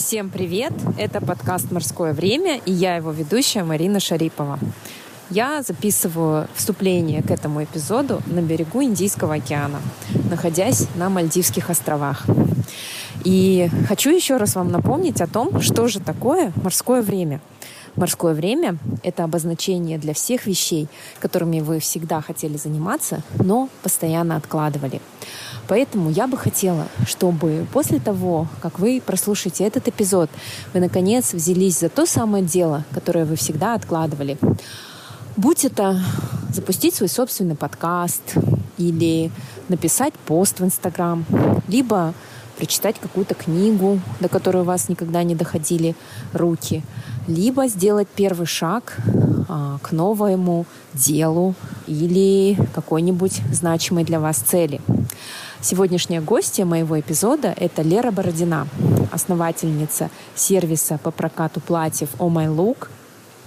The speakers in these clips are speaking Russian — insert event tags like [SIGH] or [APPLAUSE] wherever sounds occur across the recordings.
Всем привет! Это подкаст «Морское время» и я его ведущая Марина Шарипова. Я записываю вступление к этому эпизоду на берегу Индийского океана, находясь на Мальдивских островах. И хочу еще раз вам напомнить о том, что же такое морское время. Морское время — это обозначение для всех вещей, которыми вы всегда хотели заниматься, но постоянно откладывали. Поэтому я бы хотела, чтобы после того, как вы прослушаете этот эпизод, вы наконец взялись за то самое дело, которое вы всегда откладывали. Будь это запустить свой собственный подкаст или написать пост в Инстаграм, либо прочитать какую-то книгу, до которой у вас никогда не доходили руки, либо сделать первый шаг а, к новому делу или какой-нибудь значимой для вас цели. Сегодняшняя гостья моего эпизода — это Лера Бородина, основательница сервиса по прокату платьев Oh My Look,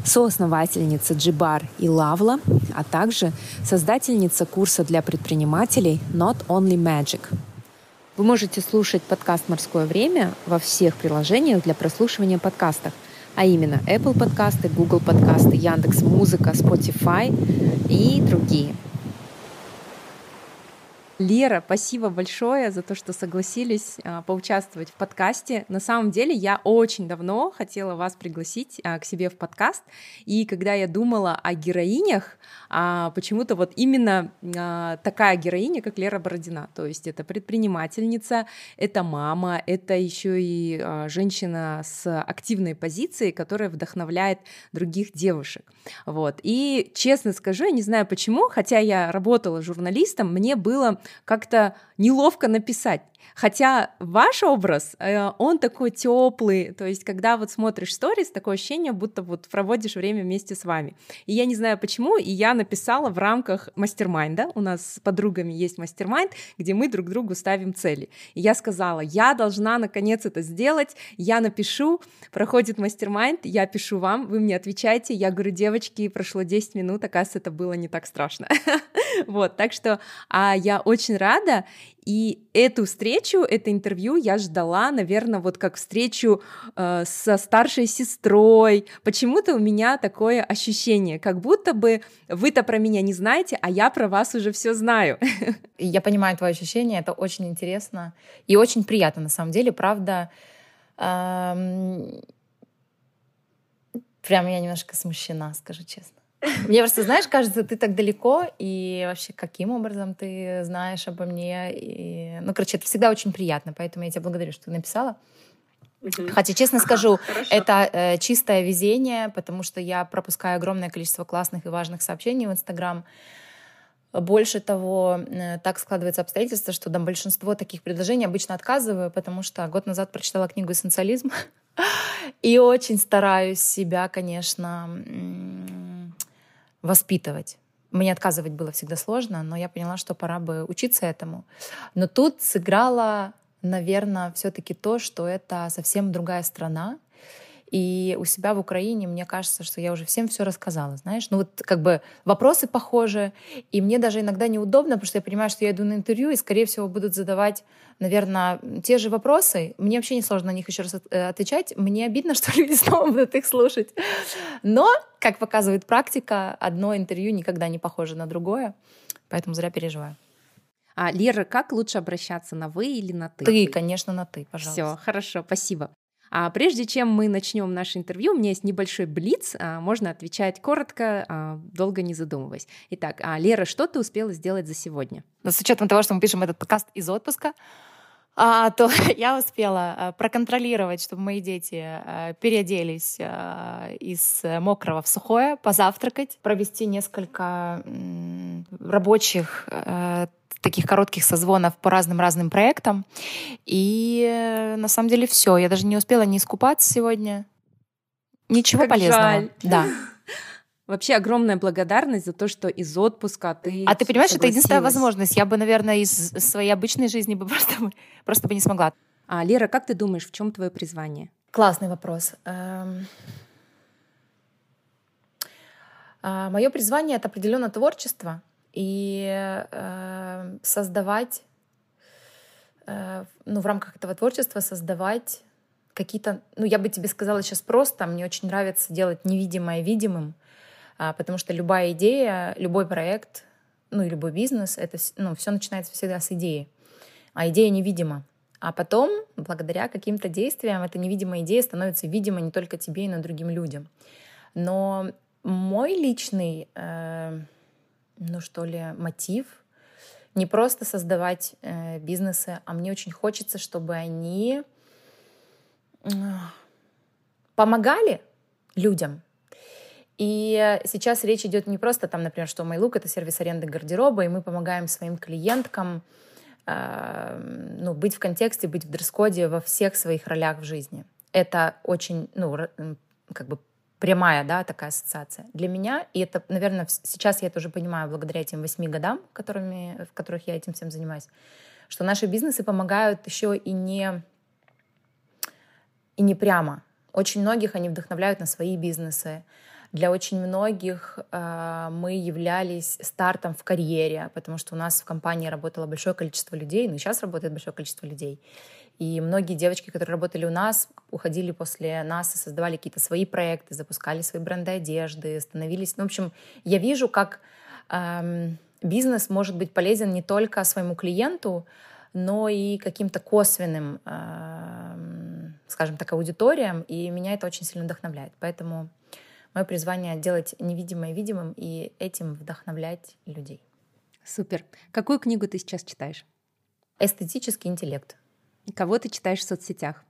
соосновательница Джибар и Лавла, а также создательница курса для предпринимателей Not Only Magic. Вы можете слушать подкаст «Морское время» во всех приложениях для прослушивания подкастов, а именно Apple подкасты, Google подкасты, Яндекс Музыка, Spotify и другие – Лера, спасибо большое за то, что согласились а, поучаствовать в подкасте. На самом деле я очень давно хотела вас пригласить а, к себе в подкаст, и когда я думала о героинях, а, почему-то вот именно а, такая героиня, как Лера Бородина, то есть это предпринимательница, это мама, это еще и а, женщина с активной позицией, которая вдохновляет других девушек. Вот. И честно скажу, я не знаю почему, хотя я работала журналистом, мне было как-то неловко написать. Хотя ваш образ, э, он такой теплый, то есть когда вот смотришь сторис, такое ощущение, будто вот проводишь время вместе с вами. И я не знаю почему, и я написала в рамках мастер-майнда, у нас с подругами есть мастер-майнд, где мы друг другу ставим цели. И я сказала, я должна наконец это сделать, я напишу, проходит мастер-майнд, я пишу вам, вы мне отвечаете, я говорю, девочки, прошло 10 минут, оказывается, это было не так страшно. [LAUGHS] [LAUGHS] Вот, так что а я очень рада, и эту встречу, это интервью я ждала, наверное, вот как встречу э, со старшей сестрой. Почему-то у меня такое ощущение, как будто бы вы-то про меня не знаете, а я про вас уже все знаю. [LAUGHS] Я понимаю твое ощущение, это очень интересно и очень приятно на самом деле, правда. Эм... Прям я немножко смущена, скажу честно. [LAUGHS] Мне просто, знаешь, кажется, ты так далеко, и вообще каким образом ты знаешь обо мне. И... Ну, короче, это всегда очень приятно, поэтому я тебя благодарю, что ты написала. Хотя, честно скажу, [LAUGHS] Хорошо. это э, чистое везение, потому что я пропускаю огромное количество классных и важных сообщений в Инстаграм. Больше того, э, так складывается обстоятельство, что там большинство таких предложений обычно отказываю, потому что год назад прочитала книгу «Эссенциализм» [LAUGHS] и очень стараюсь себя, конечно, воспитывать. Мне отказывать было всегда сложно, но я поняла, что пора бы учиться этому. Но тут сыграла, наверное, все-таки то, что это совсем другая страна, и у себя в Украине мне кажется, что я уже всем все рассказала, знаешь. Ну вот как бы вопросы похожи, и мне даже иногда неудобно, потому что я понимаю, что я иду на интервью, и, скорее всего, будут задавать, наверное, те же вопросы. Мне вообще не сложно на них еще раз э, отвечать. Мне обидно, [LAUGHS] что люди снова будут их слушать. Но, как показывает практика, одно интервью никогда не похоже на другое, поэтому зря переживаю. А, Лера, как лучше обращаться, на вы или на ты? Ты, конечно, на ты, пожалуйста. Все, хорошо, спасибо. А прежде чем мы начнем наше интервью, у меня есть небольшой блиц, а, можно отвечать коротко, а, долго не задумываясь. Итак, а, Лера, что ты успела сделать за сегодня? Ну, с учетом того, что мы пишем этот подкаст из отпуска, а, то [LAUGHS] я успела а, проконтролировать, чтобы мои дети а, переоделись а, из мокрого в сухое, позавтракать, провести несколько рабочих а, таких коротких созвонов по разным-разным проектам. И э, на самом деле все. Я даже не успела не искупаться сегодня. Ничего как полезного. Жаль. Да. [LAUGHS] Вообще огромная благодарность за то, что из отпуска ты. А ты понимаешь, это единственная возможность. Я бы, наверное, из своей обычной жизни бы [LAUGHS] просто, просто бы не смогла. А Лера, как ты думаешь, в чем твое призвание? Классный вопрос. Эм... А, Мое призвание это определенно творчество и э, создавать, э, ну, в рамках этого творчества создавать какие-то, ну, я бы тебе сказала сейчас просто, мне очень нравится делать невидимое видимым, а, потому что любая идея, любой проект, ну, и любой бизнес, это, ну, все начинается всегда с идеи, а идея невидима. А потом, благодаря каким-то действиям, эта невидимая идея становится видима не только тебе, но и другим людям. Но мой личный, э, ну что ли, мотив не просто создавать э, бизнесы, а мне очень хочется, чтобы они помогали людям. И сейчас речь идет не просто там, например, что MyLook — это сервис аренды гардероба, и мы помогаем своим клиенткам э, ну, быть в контексте, быть в дресс-коде во всех своих ролях в жизни. Это очень, ну, как бы прямая, да, такая ассоциация. Для меня, и это, наверное, сейчас я это уже понимаю благодаря этим восьми годам, которыми, в которых я этим всем занимаюсь, что наши бизнесы помогают еще и не и не прямо. Очень многих они вдохновляют на свои бизнесы. Для очень многих э, мы являлись стартом в карьере, потому что у нас в компании работало большое количество людей, ну и сейчас работает большое количество людей. И многие девочки, которые работали у нас, уходили после нас и создавали какие-то свои проекты, запускали свои бренды одежды, становились... Ну, в общем, я вижу, как эм, бизнес может быть полезен не только своему клиенту, но и каким-то косвенным, э, скажем так, аудиториям, и меня это очень сильно вдохновляет. Поэтому мое призвание делать невидимое видимым и этим вдохновлять людей. Супер. Какую книгу ты сейчас читаешь? Эстетический интеллект. Кого ты читаешь в соцсетях?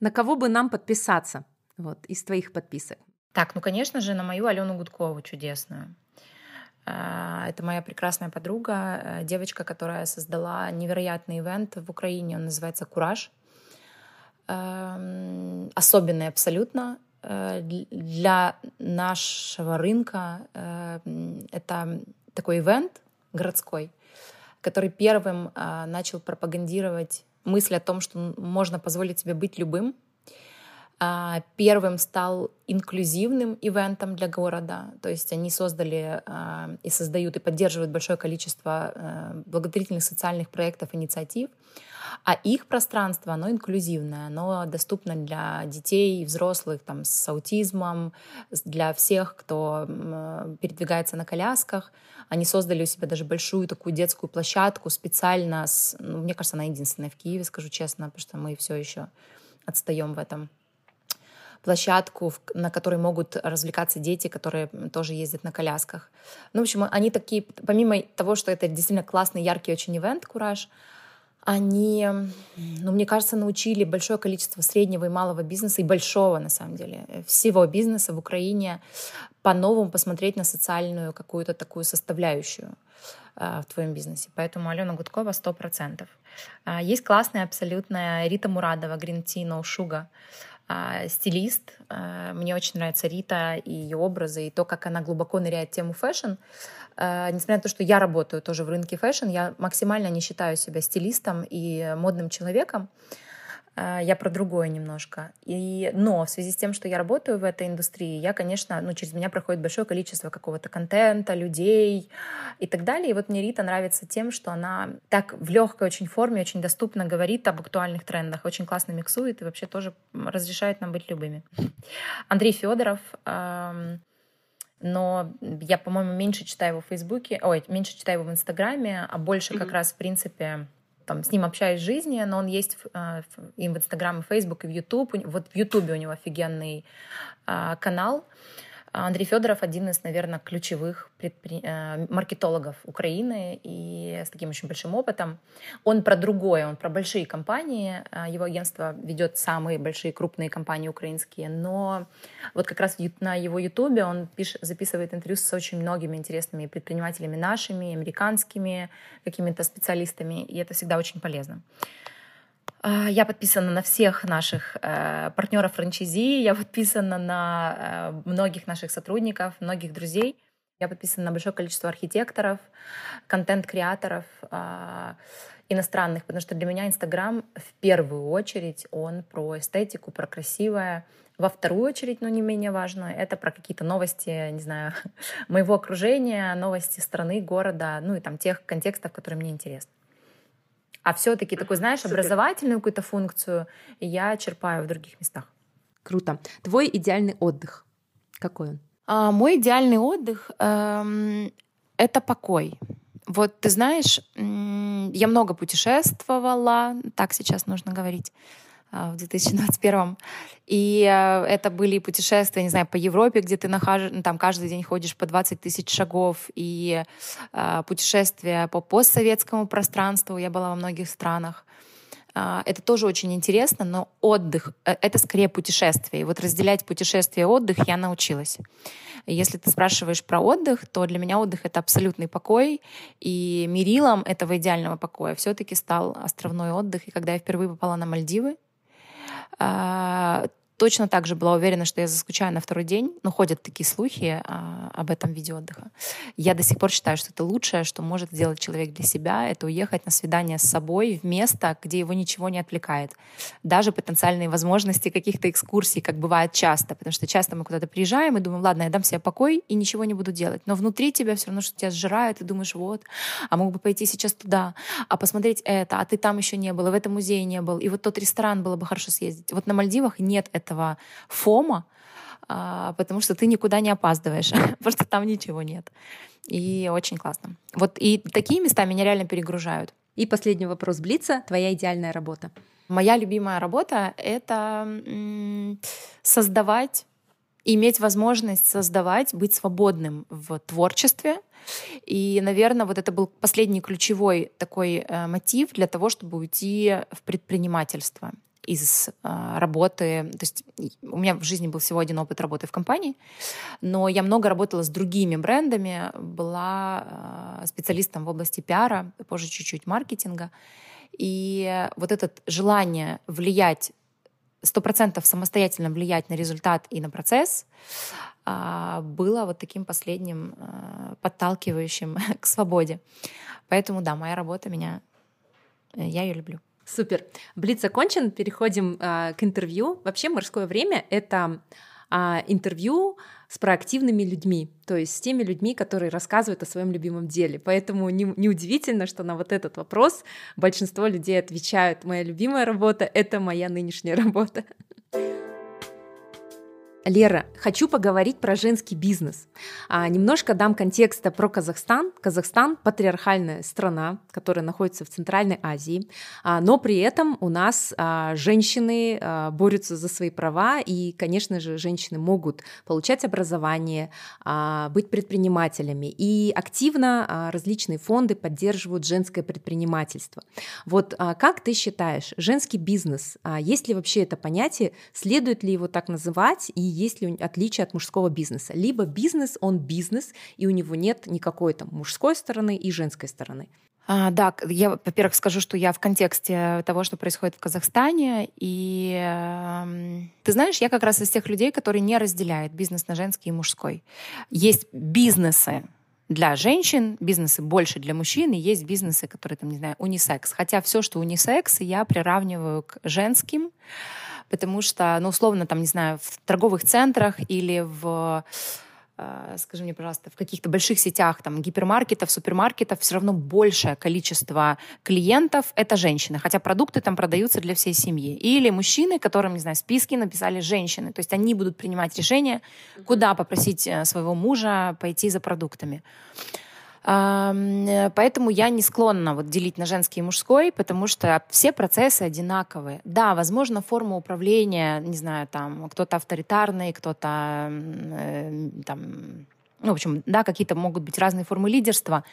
На кого бы нам подписаться вот, из твоих подписок? Так, ну, конечно же, на мою Алену Гудкову чудесную. А, это моя прекрасная подруга, э, девочка, которая создала невероятный ивент в Украине, он называется «Кураж». Эм, особенный абсолютно э, для нашего рынка. Э, это такой ивент городской, который первым начал пропагандировать мысль о том, что можно позволить себе быть любым, а, первым стал инклюзивным ивентом для города. То есть они создали а, и создают и поддерживают большое количество а, благотворительных социальных проектов, инициатив. А их пространство, оно инклюзивное, оно доступно для детей и взрослых там, с аутизмом, для всех, кто передвигается на колясках. Они создали у себя даже большую такую детскую площадку специально. С, ну, мне кажется, она единственная в Киеве, скажу честно, потому что мы все еще отстаем в этом площадку, на которой могут развлекаться дети, которые тоже ездят на колясках. Ну, в общем, они такие, помимо того, что это действительно классный, яркий очень ивент «Кураж», они, ну, мне кажется, научили большое количество среднего и малого бизнеса, и большого, на самом деле, всего бизнеса в Украине по-новому посмотреть на социальную какую-то такую составляющую э, в твоем бизнесе. Поэтому Алена Гудкова 100%. Э, есть классная абсолютная Рита Мурадова, Green Tea No Sugar. А, стилист. А, мне очень нравится Рита и ее образы, и то, как она глубоко ныряет в тему fashion. А, несмотря на то, что я работаю тоже в рынке fashion, я максимально не считаю себя стилистом и модным человеком. Я про другое немножко. И, но в связи с тем, что я работаю в этой индустрии, я, конечно, ну, через меня проходит большое количество какого-то контента, людей и так далее. И вот мне Рита нравится тем, что она так в легкой очень форме, очень доступно говорит об актуальных трендах, очень классно миксует и вообще тоже разрешает нам быть любыми. Андрей Федоров, но я, по-моему, меньше читаю его в Фейсбуке, ой, меньше читаю его в Инстаграме, а больше mm-hmm. как раз, в принципе, там, с ним общаюсь в жизни, но он есть э, и в Инстаграм, и в Фейсбук, и в Ютуб. Вот в Ютубе у него офигенный э, канал. Андрей Федоров один из, наверное, ключевых предпри... Э, маркетологов Украины и с таким очень большим опытом. Он про другое, он про большие компании. Э, его агентство ведет самые большие крупные компании украинские, но вот как раз на его ютубе он пиш... записывает интервью с очень многими интересными предпринимателями нашими, американскими, какими-то специалистами, и это всегда очень полезно. А, я подписана на всех наших э, партнеров франчайзи, я подписана на э, многих наших сотрудников, многих друзей. Я подписана на большое количество архитекторов, контент-креаторов э, иностранных, потому что для меня Инстаграм в первую очередь он про эстетику, про красивое. Во вторую очередь, но не менее важно, это про какие-то новости, не знаю, [LAUGHS] моего окружения, новости страны, города, ну и там тех контекстов, которые мне интересны. А все-таки такой, знаешь, Супер. образовательную какую-то функцию я черпаю в других местах. Круто. Твой идеальный отдых какой он? А, мой идеальный отдых эм, это покой. Вот ты знаешь, я много путешествовала, так сейчас нужно говорить. А, в 2021. И э, это были путешествия, не знаю, по Европе, где ты нахож... Ну, там каждый день ходишь по 20 тысяч шагов, и э, путешествия по постсоветскому пространству. Я была во многих странах. А, это тоже очень интересно, но отдых э, — это скорее путешествие. И вот разделять путешествие и отдых я научилась. Если ты спрашиваешь про отдых, то для меня отдых — это абсолютный покой, и мерилом этого идеального покоя все таки стал островной отдых. И когда я впервые попала на Мальдивы, а, точно так же была уверена, что я заскучаю на второй день, но ходят такие слухи а, об этом виде отдыха. Я до сих пор считаю, что это лучшее, что может сделать человек для себя, это уехать на свидание с собой в место, где его ничего не отвлекает. Даже потенциальные возможности каких-то экскурсий, как бывает часто, потому что часто мы куда-то приезжаем и думаем, ладно, я дам себе покой и ничего не буду делать. Но внутри тебя все равно что тебя сжирает, и думаешь, вот, а мог бы пойти сейчас туда, а посмотреть это, а ты там еще не был, и в этом музее не был, и вот тот ресторан было бы хорошо съездить. Вот на Мальдивах нет этого этого фома, а, потому что ты никуда не опаздываешь, [LAUGHS] что там ничего нет. И очень классно. Вот и такие места меня реально перегружают. И последний вопрос Блица. Твоя идеальная работа? Моя любимая работа — это создавать, иметь возможность создавать, быть свободным в творчестве. И, наверное, вот это был последний ключевой такой э, мотив для того, чтобы уйти в предпринимательство из э, работы. То есть у меня в жизни был всего один опыт работы в компании, но я много работала с другими брендами, была э, специалистом в области пиара, позже чуть-чуть маркетинга. И вот это желание влиять сто процентов самостоятельно влиять на результат и на процесс а, было вот таким последним подталкивающим [LAUGHS] к свободе. Поэтому да, моя работа меня, я ее люблю. Супер. Блиц окончен, переходим а, к интервью. Вообще морское время — это а, интервью с проактивными людьми, то есть с теми людьми, которые рассказывают о своем любимом деле. Поэтому неудивительно, не что на вот этот вопрос большинство людей отвечают, моя любимая работа — это моя нынешняя [LAUGHS] работа. Лера, хочу поговорить про женский бизнес. А, немножко дам контекста про Казахстан. Казахстан — патриархальная страна, которая находится в Центральной Азии, а, но при этом у нас а, женщины а, борются за свои права, и, конечно же, женщины могут получать образование, а, быть предпринимателями, и активно а, различные фонды поддерживают женское предпринимательство. Вот а, как ты считаешь, женский бизнес, а, есть ли вообще это понятие, следует ли его так называть, и есть ли отличие от мужского бизнеса. Либо бизнес, он бизнес, и у него нет никакой там мужской стороны и женской стороны. А, да, я, во-первых, скажу, что я в контексте того, что происходит в Казахстане. И э, ты знаешь, я как раз из тех людей, которые не разделяют бизнес на женский и мужской. Есть бизнесы, для женщин, бизнесы больше для мужчин, и есть бизнесы, которые, там, не знаю, унисекс. Хотя все, что унисекс, я приравниваю к женским потому что, ну, условно, там, не знаю, в торговых центрах или в э, скажи мне, пожалуйста, в каких-то больших сетях, там, гипермаркетов, супермаркетов, все равно большее количество клиентов — это женщины, хотя продукты там продаются для всей семьи. Или мужчины, которым, не знаю, списки написали женщины, то есть они будут принимать решение, куда попросить э, своего мужа пойти за продуктами. Поэтому я не склонна вот делить на женский и мужской, потому что все процессы одинаковые. Да, возможно, форма управления, не знаю, там кто-то авторитарный, кто-то э, там, ну, в общем, да, какие-то могут быть разные формы лидерства.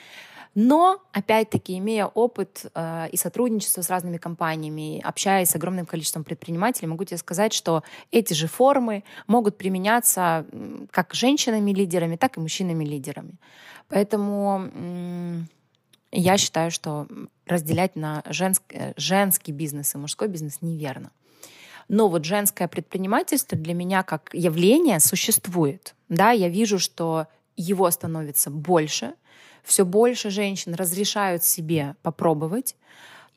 Но, опять-таки, имея опыт э, и сотрудничество с разными компаниями, общаясь с огромным количеством предпринимателей, могу тебе сказать, что эти же формы могут применяться как женщинами-лидерами, так и мужчинами-лидерами. Поэтому я считаю, что разделять на женский, э, женский бизнес и мужской бизнес неверно. Но вот женское предпринимательство для меня как явление существует. Да, я вижу, что его становится больше, все больше женщин разрешают себе попробовать,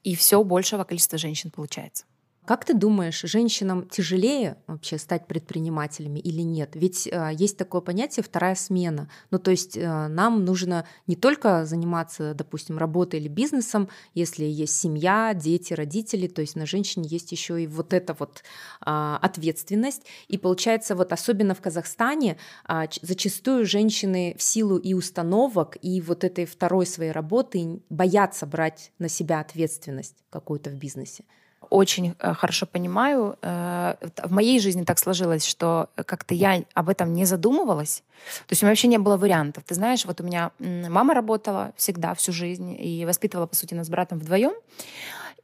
и все большего количества женщин получается. Как ты думаешь, женщинам тяжелее вообще стать предпринимателями или нет? Ведь э, есть такое понятие вторая смена. Ну, то есть э, нам нужно не только заниматься, допустим, работой или бизнесом, если есть семья, дети, родители, то есть на женщине есть еще и вот эта вот э, ответственность. И получается, вот особенно в Казахстане э, зачастую женщины в силу и установок, и вот этой второй своей работы боятся брать на себя ответственность какую-то в бизнесе очень э, хорошо понимаю. Э, в моей жизни так сложилось, что как-то я об этом не задумывалась. То есть у меня вообще не было вариантов. Ты знаешь, вот у меня мама работала всегда, всю жизнь, и воспитывала, по сути, нас с братом вдвоем.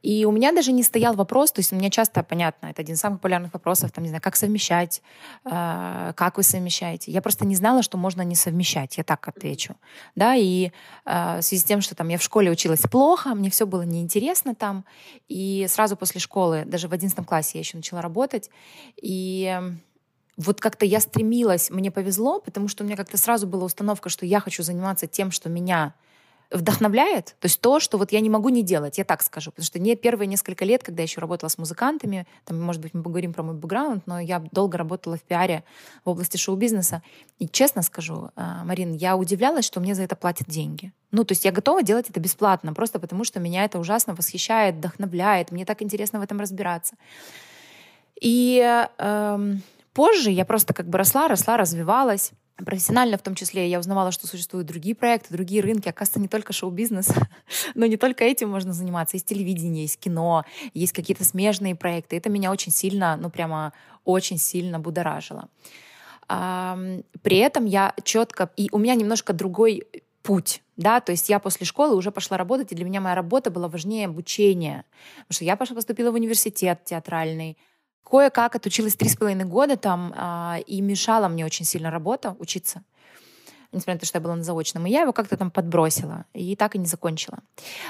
И у меня даже не стоял вопрос, то есть у меня часто, понятно, это один из самых популярных вопросов, там, не знаю, как совмещать, э, как вы совмещаете. Я просто не знала, что можно не совмещать, я так отвечу. Да, и э, в связи с тем, что там я в школе училась плохо, мне все было неинтересно там, и сразу после школы, даже в одиннадцатом классе я еще начала работать, и вот как-то я стремилась, мне повезло, потому что у меня как-то сразу была установка, что я хочу заниматься тем, что меня вдохновляет, то есть то, что вот я не могу не делать, я так скажу, потому что не первые несколько лет, когда я еще работала с музыкантами, там, может быть, мы поговорим про мой бэкграунд, но я долго работала в пиаре в области шоу-бизнеса, и честно скажу, а, Марин, я удивлялась, что мне за это платят деньги. Ну, то есть я готова делать это бесплатно, просто потому что меня это ужасно восхищает, вдохновляет, мне так интересно в этом разбираться. И эм, позже я просто как бы росла, росла, развивалась, профессионально в том числе я узнавала, что существуют другие проекты, другие рынки. Оказывается, не только шоу-бизнес, [LAUGHS] но не только этим можно заниматься. Есть телевидение, есть кино, есть какие-то смежные проекты. Это меня очень сильно, ну прямо очень сильно будоражило. При этом я четко... И у меня немножко другой путь, да, то есть я после школы уже пошла работать, и для меня моя работа была важнее обучения, потому что я пошла поступила в университет театральный, Кое-как отучилась три с половиной года там, а, и мешала мне очень сильно работа, учиться несмотря на то, что я была на заочном. И я его как-то там подбросила, и так и не закончила.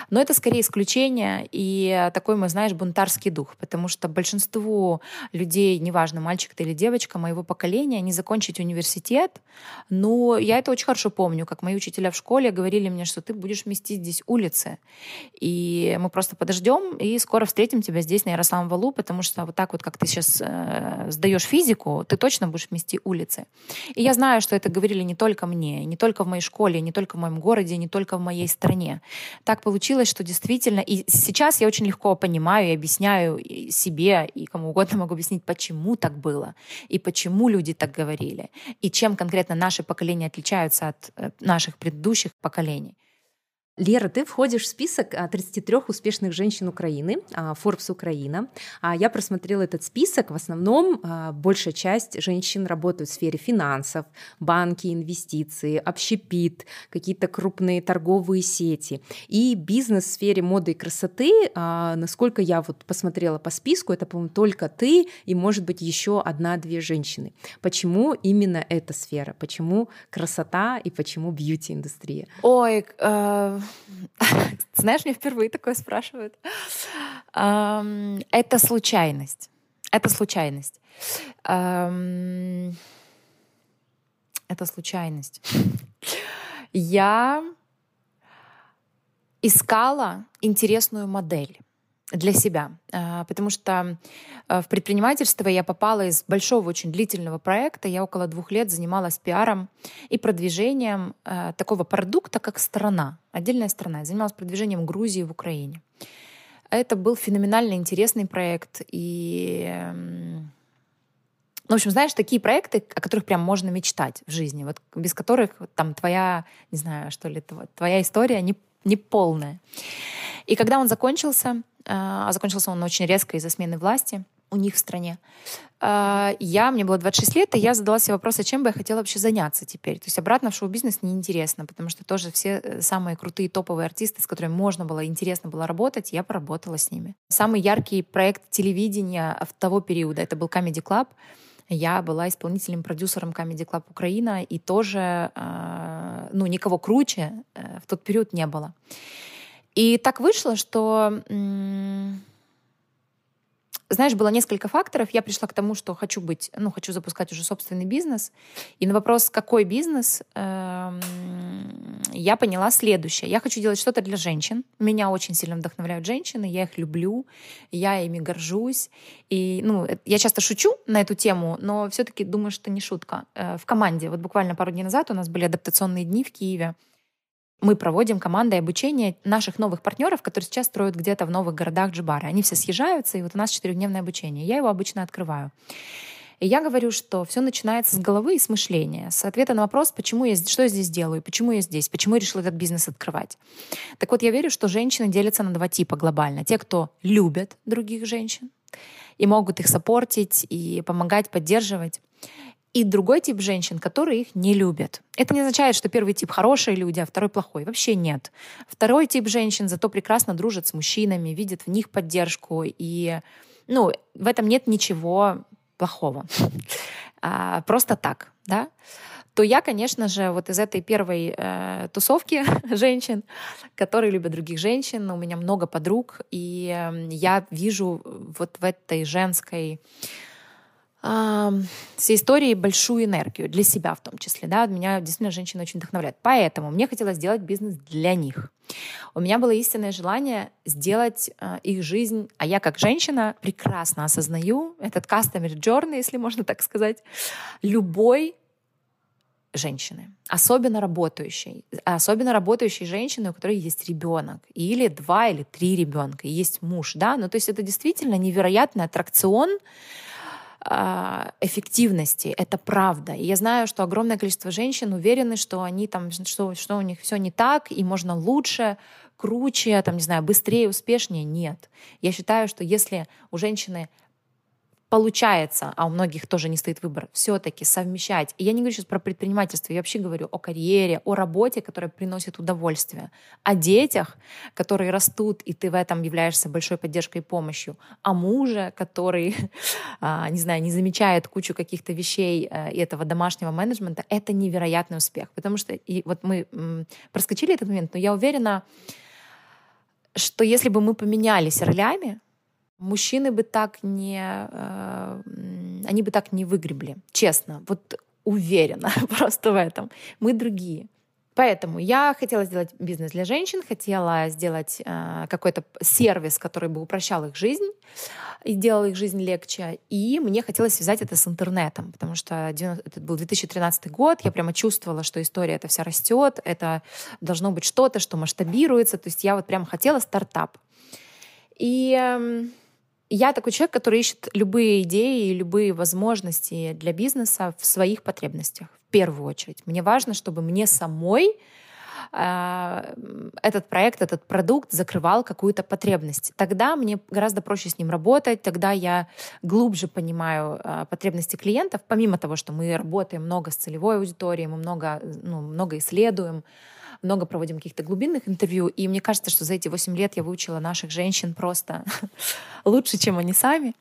Но это скорее исключение и такой, мы знаешь, бунтарский дух, потому что большинству людей, неважно, мальчик ты или девочка, моего поколения, не закончить университет, но я это очень хорошо помню, как мои учителя в школе говорили мне, что ты будешь вместить здесь улицы, и мы просто подождем, и скоро встретим тебя здесь, на Ярославом валу, потому что вот так вот, как ты сейчас э, сдаешь физику, ты точно будешь вмести улицы. И я знаю, что это говорили не только мне, не только в моей школе, не только в моем городе, не только в моей стране. Так получилось, что действительно, и сейчас я очень легко понимаю и объясняю себе, и кому угодно могу объяснить, почему так было, и почему люди так говорили, и чем конкретно наши поколения отличаются от э, наших предыдущих поколений. Лера, ты входишь в список 33 а, успешных женщин Украины, а, Forbes Украина. А, я просмотрела этот список. В основном большая часть женщин работают в сфере финансов, банки, инвестиции, общепит, какие-то крупные торговые сети. И бизнес в сфере моды и красоты, насколько я вот посмотрела по списку, это, по-моему, только ты и, может быть, еще одна-две женщины. Почему именно эта сфера? Почему красота и почему бьюти-индустрия? Ой, э [LAUGHS] Знаешь, мне впервые такое спрашивают. Это случайность. Это случайность. Это случайность. Я искала интересную модель для себя. А, потому что а, в предпринимательство я попала из большого, очень длительного проекта. Я около двух лет занималась пиаром и продвижением а, такого продукта, как страна, отдельная страна. Я занималась продвижением Грузии в Украине. Это был феноменально интересный проект. И ну, в общем, знаешь, такие проекты, о которых прям можно мечтать в жизни, вот без которых там твоя, не знаю, что ли, твоя история не, не полная. И когда он закончился, а закончился он очень резко из-за смены власти у них в стране. А, я, мне было 26 лет, и я задала себе вопрос, а чем бы я хотела вообще заняться теперь. То есть обратно в шоу-бизнес неинтересно, потому что тоже все э, самые крутые топовые артисты, с которыми можно было, интересно было работать, я поработала с ними. Самый яркий проект телевидения того периода, это был Comedy Club. Я была исполнительным продюсером Comedy Club Украина, и тоже, ну, никого круче э, в тот период не было. И так вышло, что знаешь, было несколько факторов. Я пришла к тому, что хочу быть, ну, хочу запускать уже собственный бизнес. И на вопрос, какой бизнес, эм, я поняла следующее. Я хочу делать что-то для женщин. Меня очень сильно вдохновляют женщины, я их люблю, я ими горжусь. И, ну, я часто шучу на эту тему, но все-таки думаю, что не шутка. Э, в команде, вот буквально пару дней назад у нас были адаптационные дни в Киеве мы проводим командой обучение наших новых партнеров, которые сейчас строят где-то в новых городах Джибары. Они все съезжаются, и вот у нас четырехдневное обучение. Я его обычно открываю. И я говорю, что все начинается с головы и с мышления, с ответа на вопрос, почему я, что я здесь делаю, почему я здесь, почему я решила этот бизнес открывать. Так вот, я верю, что женщины делятся на два типа глобально. Те, кто любят других женщин и могут их саппортить и помогать, поддерживать и другой тип женщин, которые их не любят. Это не означает, что первый тип хорошие люди, а второй плохой. Вообще нет. Второй тип женщин зато прекрасно дружат с мужчинами, видят в них поддержку, и ну, в этом нет ничего плохого. А, просто так, да то я, конечно же, вот из этой первой э, тусовки [LAUGHS] женщин, которые любят других женщин, у меня много подруг, и э, я вижу вот в этой женской всей истории большую энергию для себя в том числе. Да? Меня действительно женщины очень вдохновляют. Поэтому мне хотелось сделать бизнес для них. У меня было истинное желание сделать э, их жизнь, а я как женщина прекрасно осознаю этот customer journey, если можно так сказать, любой женщины, особенно работающей, особенно работающей женщины, у которой есть ребенок, или два, или три ребенка, есть муж, да, ну то есть это действительно невероятный аттракцион, эффективности. Это правда. И я знаю, что огромное количество женщин уверены, что они там, что, что у них все не так, и можно лучше, круче, там, не знаю, быстрее, успешнее. Нет. Я считаю, что если у женщины получается, а у многих тоже не стоит выбор, все-таки совмещать. И я не говорю сейчас про предпринимательство, я вообще говорю о карьере, о работе, которая приносит удовольствие, о детях, которые растут, и ты в этом являешься большой поддержкой и помощью, о муже, который, [LAUGHS] а, не знаю, не замечает кучу каких-то вещей э, и этого домашнего менеджмента, это невероятный успех. Потому что, и вот мы проскочили этот момент, но я уверена, что если бы мы поменялись ролями, мужчины бы так не, э, они бы так не выгребли, честно, вот уверена [LAUGHS] просто в этом. Мы другие. Поэтому я хотела сделать бизнес для женщин, хотела сделать э, какой-то сервис, который бы упрощал их жизнь и делал их жизнь легче. И мне хотелось связать это с интернетом, потому что 90, это был 2013 год, я прямо чувствовала, что история эта вся растет, это должно быть что-то, что масштабируется. То есть я вот прямо хотела стартап. И э, я такой человек, который ищет любые идеи и любые возможности для бизнеса в своих потребностях, в первую очередь. Мне важно, чтобы мне самой э, этот проект, этот продукт закрывал какую-то потребность. Тогда мне гораздо проще с ним работать, тогда я глубже понимаю э, потребности клиентов, помимо того, что мы работаем много с целевой аудиторией, мы много, ну, много исследуем, много проводим каких-то глубинных интервью, и мне кажется, что за эти 8 лет я выучила наших женщин просто [LAUGHS] лучше, чем они сами.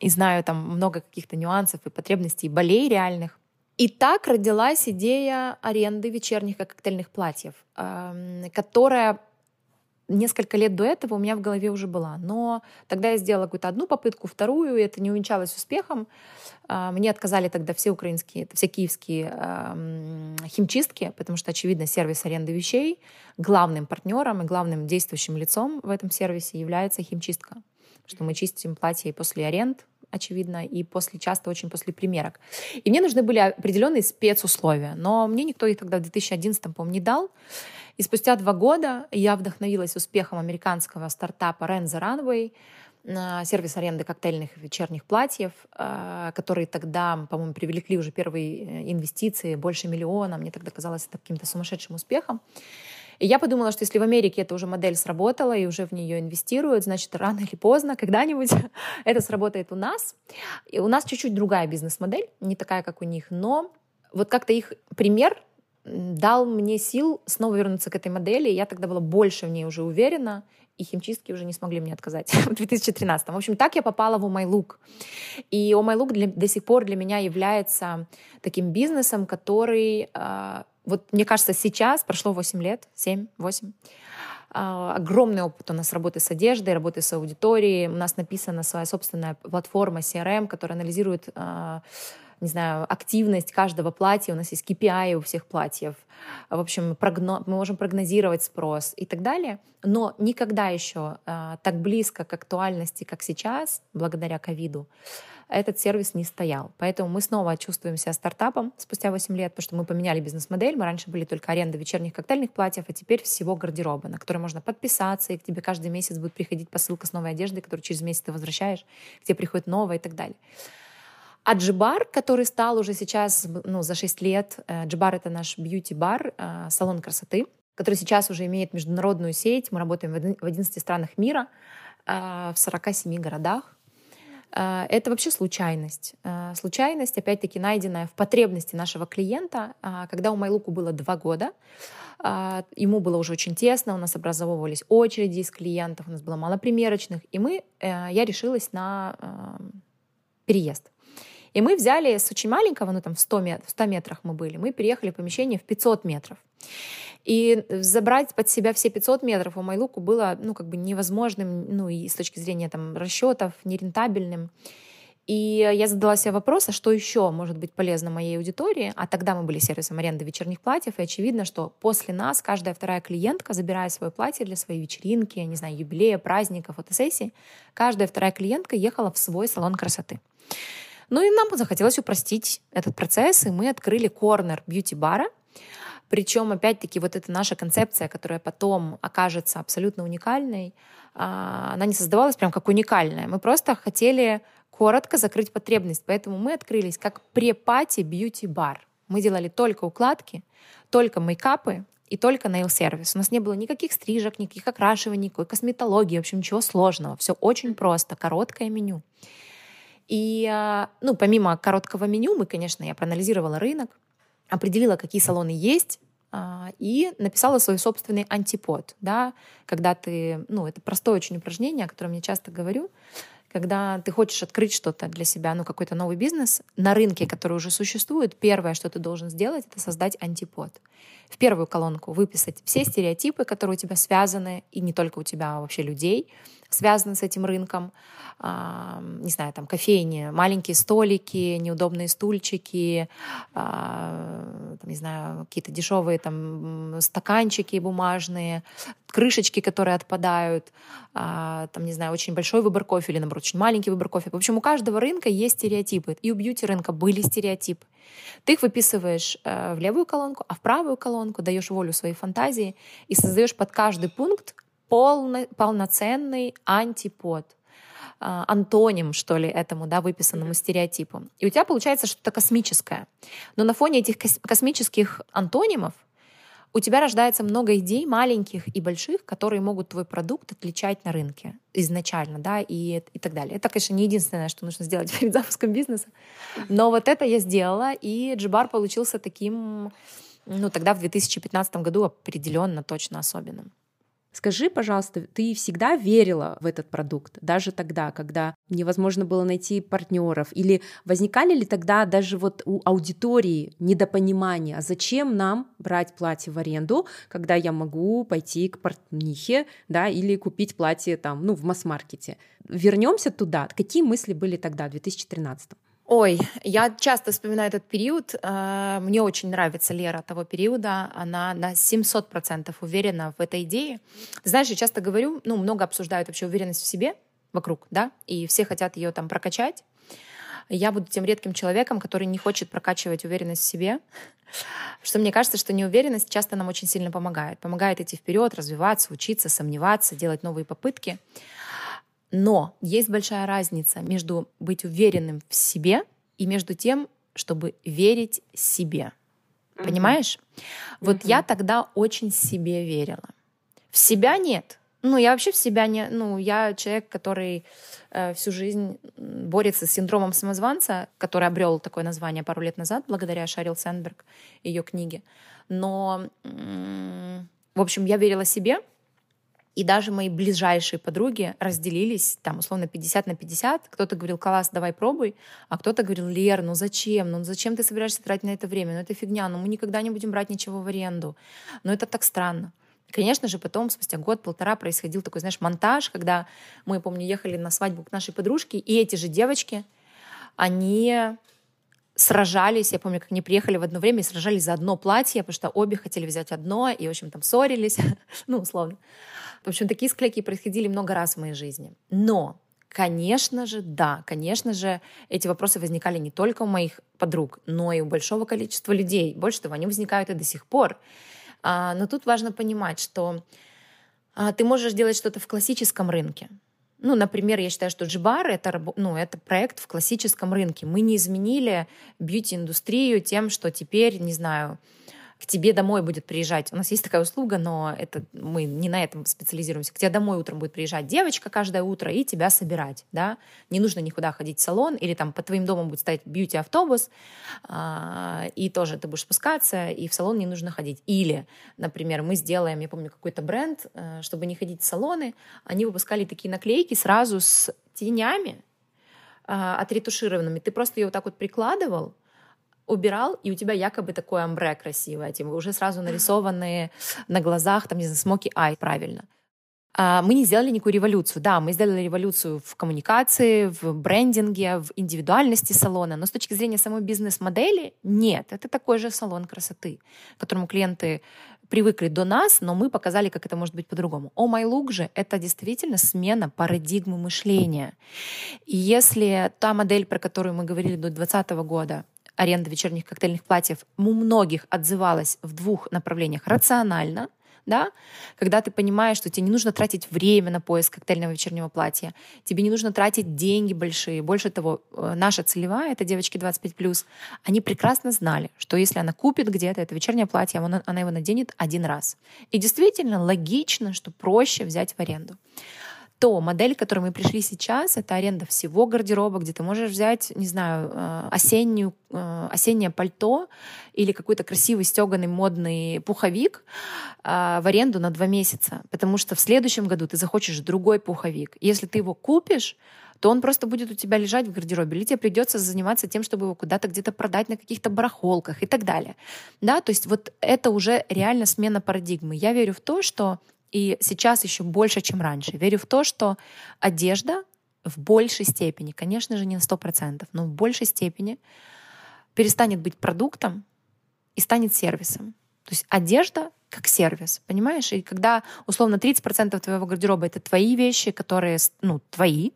И знаю там много каких-то нюансов и потребностей, и болей реальных. И так родилась идея аренды вечерних коктейльных платьев, которая несколько лет до этого у меня в голове уже была. Но тогда я сделала какую-то одну попытку, вторую, и это не увенчалось успехом. А, мне отказали тогда все украинские, все киевские химчистки, потому что, очевидно, сервис аренды вещей главным партнером и главным действующим лицом в этом сервисе является химчистка. Что мы чистим платья и после аренд, очевидно, и после, часто очень после примерок. И мне нужны были определенные спецусловия, но мне никто их тогда в 2011, по-моему, не дал. И спустя два года я вдохновилась успехом американского стартапа Rent the Runway, сервис аренды коктейльных вечерних платьев, а, которые тогда, по-моему, привлекли уже первые э, инвестиции, больше миллиона. Мне тогда казалось это каким-то сумасшедшим успехом. И я подумала, что если в Америке эта уже модель сработала и уже в нее инвестируют, значит, рано или поздно, когда-нибудь [LAUGHS] это сработает у нас. И у нас чуть-чуть другая бизнес-модель, не такая, как у них, но вот как-то их пример дал мне сил снова вернуться к этой модели. Я тогда была больше в ней уже уверена, и химчистки уже не смогли мне отказать [LAUGHS] в 2013. В общем, так я попала в Омайлук. И Омайлук для, до сих пор для меня является таким бизнесом, который, э, вот мне кажется, сейчас, прошло 8 лет, 7, 8, А, огромный опыт у нас работы с одеждой, работы с аудиторией. У нас написана своя собственная платформа CRM, которая анализирует а, не знаю, активность каждого платья, у нас есть KPI у всех платьев, в общем, прогно... мы можем прогнозировать спрос и так далее, но никогда еще э, так близко к актуальности, как сейчас, благодаря ковиду, этот сервис не стоял. Поэтому мы снова чувствуем себя стартапом спустя 8 лет, потому что мы поменяли бизнес-модель. Мы раньше были только аренда вечерних коктейльных платьев, а теперь всего гардероба, на который можно подписаться, и к тебе каждый месяц будет приходить посылка с новой одеждой, которую через месяц ты возвращаешь, к тебе приходит новая и так далее. А Джибар, который стал уже сейчас, ну, за 6 лет, э, Джибар — это наш бьюти-бар, э, салон красоты, который сейчас уже имеет международную сеть. Мы работаем в 11 странах мира, э, в 47 городах. Это вообще случайность. Случайность, опять-таки, найденная в потребности нашего клиента. Когда у Майлуку было два года, ему было уже очень тесно, у нас образовывались очереди из клиентов, у нас было мало примерочных, и мы, я решилась на переезд. И мы взяли с очень маленького, ну там в 100, мет, в 100 метрах мы были, мы переехали в помещение в 500 метров. И забрать под себя все 500 метров у Майлуку было, ну, как бы невозможным, ну, и с точки зрения там расчетов, нерентабельным. И я задала себе вопрос, а что еще может быть полезно моей аудитории? А тогда мы были сервисом аренды вечерних платьев, и очевидно, что после нас каждая вторая клиентка, забирая свое платье для своей вечеринки, не знаю, юбилея, праздника, фотосессии, каждая вторая клиентка ехала в свой салон красоты. Ну и нам захотелось упростить этот процесс, и мы открыли корнер бьюти-бара. Причем, опять-таки, вот эта наша концепция, которая потом окажется абсолютно уникальной, а, она не создавалась прям как уникальная. Мы просто хотели коротко закрыть потребность, поэтому мы открылись как препати бьюти-бар. Мы делали только укладки, только мейкапы, и только нейл-сервис. У нас не было никаких стрижек, никаких окрашиваний, никакой косметологии, в общем, ничего сложного. Все очень просто, короткое меню. И, а, ну, помимо короткого меню, мы, конечно, я проанализировала рынок, определила, какие салоны есть, а, и написала свой собственный антипод, да, когда ты, ну, это простое очень упражнение, о котором я часто говорю, когда ты хочешь открыть что-то для себя, ну, какой-то новый бизнес на рынке, который уже существует, первое, что ты должен сделать, это создать антипод. В первую колонку выписать все стереотипы, которые у тебя связаны, и не только у тебя, а вообще людей, связаны с этим рынком. А, не знаю, там кофейни, маленькие столики, неудобные стульчики, а, не знаю, какие-то дешевые там стаканчики бумажные, крышечки, которые отпадают, а, там, не знаю, очень большой выбор кофе или, наоборот, очень маленький выбор кофе. В общем, у каждого рынка есть стереотипы. И у бьюти-рынка были стереотипы. Ты их выписываешь э, в левую колонку, а в правую колонку даешь волю своей фантазии и создаешь под каждый пункт полно, полноценный антипод а, антоним, что ли, этому, да, выписанному стереотипу. И у тебя получается что-то космическое. Но на фоне этих космических антонимов у тебя рождается много идей маленьких и больших, которые могут твой продукт отличать на рынке изначально, да, и, и так далее. Это, конечно, не единственное, что нужно сделать [LAUGHS] перед запуском бизнеса, но вот это я сделала, и Джибар получился таким, ну, тогда в 2015 году определенно точно особенным. Скажи, пожалуйста, ты всегда верила в этот продукт, даже тогда, когда невозможно было найти партнеров? Или возникали ли тогда даже вот у аудитории недопонимания, а зачем нам брать платье в аренду, когда я могу пойти к портнихе, да, или купить платье там, ну, в масс-маркете? Вернемся туда. Какие мысли были тогда, в 2013? Ой, я часто вспоминаю этот период. Э, мне очень нравится Лера того периода. Она на 700% уверена в этой идее. знаешь, я часто говорю, ну, много обсуждают вообще уверенность в себе вокруг, да, и все хотят ее там прокачать. Я буду тем редким человеком, который не хочет прокачивать уверенность в себе, что мне кажется, что неуверенность часто нам очень сильно помогает. Помогает идти вперед, развиваться, учиться, сомневаться, делать новые попытки. Но есть большая разница между быть уверенным в себе и между тем, чтобы верить себе. Mm-hmm. Понимаешь? Mm-hmm. Вот я тогда очень себе верила. В себя нет. Ну, я вообще в себя не... Ну, я человек, который э, всю жизнь борется с синдромом самозванца, который обрел такое название пару лет назад, благодаря Шарил Сенберг, ее книге. Но, э, в общем, я верила себе, и даже мои ближайшие подруги разделились, там, условно, 50 на 50. Кто-то говорил, класс, давай пробуй, а кто-то говорил, Лер, ну зачем? Ну зачем ты собираешься тратить на это время? Ну это фигня, ну мы никогда не будем брать ничего в аренду. Ну это так странно. Конечно же, потом, спустя год-полтора, происходил такой, знаешь, монтаж, когда мы, помню, ехали на свадьбу к нашей подружке, и эти же девочки, они сражались, я помню, как они приехали в одно время и сражались за одно платье, потому что обе хотели взять одно, и, в общем, там ссорились, [LAUGHS] ну, условно. В общем, такие склейки происходили много раз в моей жизни. Но, конечно же, да, конечно же, эти вопросы возникали не только у моих подруг, но и у большого количества людей. Больше того, они возникают и до сих пор. А, но тут важно понимать, что а, ты можешь делать что-то в классическом рынке, ну, например, я считаю, что Джибар это, ну, это проект в классическом рынке. Мы не изменили бьюти-индустрию тем, что теперь, не знаю, к тебе домой будет приезжать. У нас есть такая услуга, но это мы не на этом специализируемся. К тебе домой утром будет приезжать девочка каждое утро и тебя собирать, да. Не нужно никуда ходить в салон или там по твоим домам будет стоять бьюти-автобус, а, и тоже ты будешь спускаться, и в салон не нужно ходить. Или, например, мы сделаем, я помню, какой-то бренд, э, чтобы не ходить в салоны, они выпускали такие наклейки сразу с тенями, а, отретушированными. Ты просто ее вот так вот прикладывал, убирал, и у тебя якобы такое амбре красивое, типа уже сразу нарисованные на глазах, там, не знаю, смоки ай, правильно. А, мы не сделали никакую революцию. Да, мы сделали революцию в коммуникации, в брендинге, в индивидуальности салона, но с точки зрения самой бизнес-модели нет. Это такой же салон красоты, к которому клиенты привыкли до нас, но мы показали, как это может быть по-другому. О My Look же — это действительно смена парадигмы мышления. И если та модель, про которую мы говорили до 2020 года, аренда вечерних коктейльных платьев у многих отзывалась в двух направлениях. Рационально, да, когда ты понимаешь, что тебе не нужно тратить время на поиск коктейльного вечернего платья, тебе не нужно тратить деньги большие. Больше того, э, наша целевая, это девочки 25+, они прекрасно знали, что если она купит где-то это вечернее платье, она, она его наденет один раз. И действительно логично, что проще взять в аренду то модель, к которой мы пришли сейчас, это аренда всего гардероба, где ты можешь взять, не знаю, э, осеннюю, э, осеннее пальто или какой-то красивый стеганый модный пуховик э, в аренду на два месяца, потому что в следующем году ты захочешь другой пуховик. Если ты его купишь, то он просто будет у тебя лежать в гардеробе, или тебе придется заниматься тем, чтобы его куда-то где-то продать на каких-то барахолках и так далее. Да, то есть вот это уже реально смена парадигмы. Я верю в то, что и сейчас еще больше, чем раньше. Верю в то, что одежда в большей степени, конечно же, не на 100%, но в большей степени перестанет быть продуктом и станет сервисом. То есть одежда как сервис, понимаешь? И когда условно 30% твоего гардероба это твои вещи, которые, ну, твои,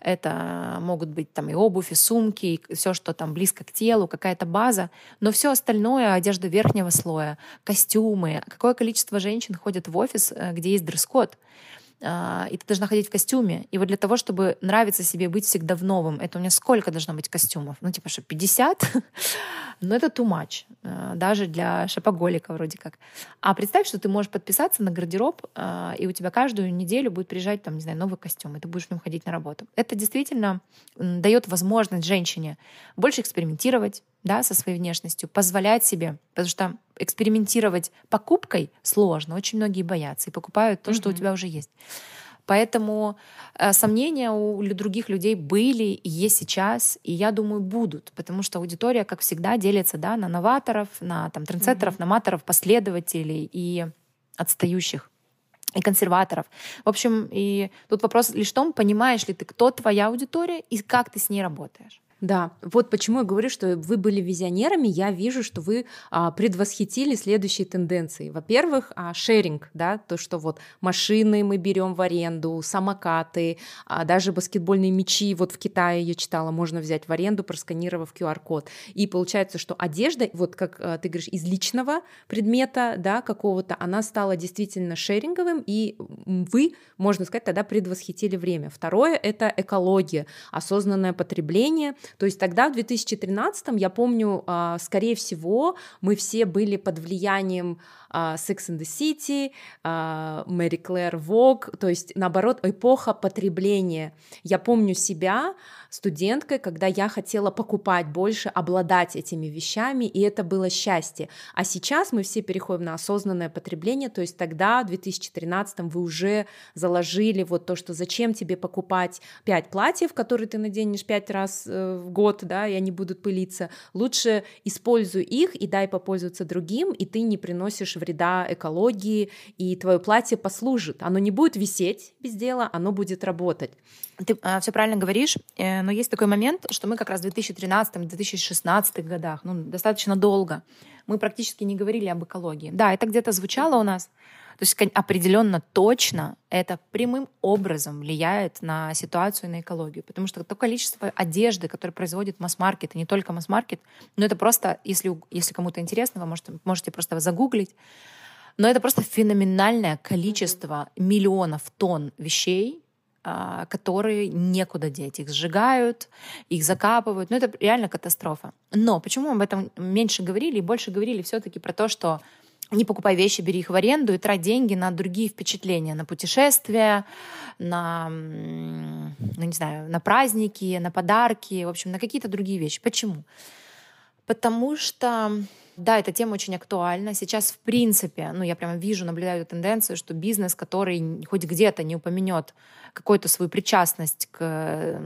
это могут быть там и обувь, и сумки, и все, что там близко к телу, какая-то база, но все остальное, одежда верхнего слоя, костюмы, какое количество женщин ходят в офис, э, где есть дресс-код, и ты должна ходить в костюме. И вот для того, чтобы нравиться себе быть всегда в новом, это у меня сколько должно быть костюмов? Ну, типа, что, 50? [LAUGHS] Но это too much, а, даже для шопоголика вроде как. А представь, что ты можешь подписаться на гардероб, а, и у тебя каждую неделю будет приезжать, там, не знаю, новый костюм, и ты будешь в нем ходить на работу. Это действительно дает возможность женщине больше экспериментировать, да, со своей внешностью, позволять себе, потому что экспериментировать покупкой сложно, очень многие боятся и покупают то, mm-hmm. что у тебя уже есть. Поэтому э, сомнения у других людей были и есть сейчас, и я думаю, будут, потому что аудитория, как всегда, делится да, на новаторов, на там, трендсеттеров, mm-hmm. новаторов, последователей и отстающих и консерваторов. В общем, и тут вопрос лишь в том, понимаешь ли ты, кто твоя аудитория и как ты с ней работаешь. Да, вот почему я говорю, что вы были визионерами. Я вижу, что вы а, предвосхитили следующие тенденции. Во-первых, а, шеринг, да, то, что вот машины мы берем в аренду, самокаты, а, даже баскетбольные мячи. Вот в Китае я читала, можно взять в аренду, просканировав QR-код. И получается, что одежда, вот как а, ты говоришь, из личного предмета, да, какого-то, она стала действительно шеринговым, и вы, можно сказать, тогда предвосхитили время. Второе — это экология, осознанное потребление — то есть тогда, в 2013, я помню, а, скорее всего, мы все были под влиянием Sex and the City, а, Мэри Клэр Вог, то есть, наоборот, эпоха потребления. Я помню себя студенткой, когда я хотела покупать больше, обладать этими вещами, и это было счастье. А сейчас мы все переходим на осознанное потребление, то есть тогда, в 2013 вы уже заложили вот то, что зачем тебе покупать 5 платьев, которые ты наденешь 5 раз э, в год, да, и они будут пылиться. Лучше используй их и дай попользоваться другим, и ты не приносишь вреда экологии, и твое платье послужит. Оно не будет висеть без дела, оно будет работать. Ты а, все правильно говоришь, э, но есть такой момент, что мы как раз в 2013-2016 годах, ну, достаточно долго, мы практически не говорили об экологии. Да, это где-то звучало у нас, то есть определенно точно это прямым образом влияет на ситуацию и на экологию, потому что то количество одежды, которое производит масс-маркет, и не только масс-маркет, но это просто, если, если кому-то интересно, вы можете, можете просто загуглить, но это просто феноменальное количество миллионов тонн вещей, а, которые некуда деть. Их сжигают, их закапывают. Ну, это реально катастрофа. Но почему мы об этом меньше говорили и больше говорили все-таки про то, что не покупай вещи, бери их в аренду и трать деньги на другие впечатления, на путешествия, на, ну, не знаю, на праздники, на подарки, в общем, на какие-то другие вещи. Почему? Потому что, да, эта тема очень актуальна. Сейчас, в принципе, ну, я прямо вижу, наблюдаю тенденцию, что бизнес, который хоть где-то не упомянет какую-то свою причастность к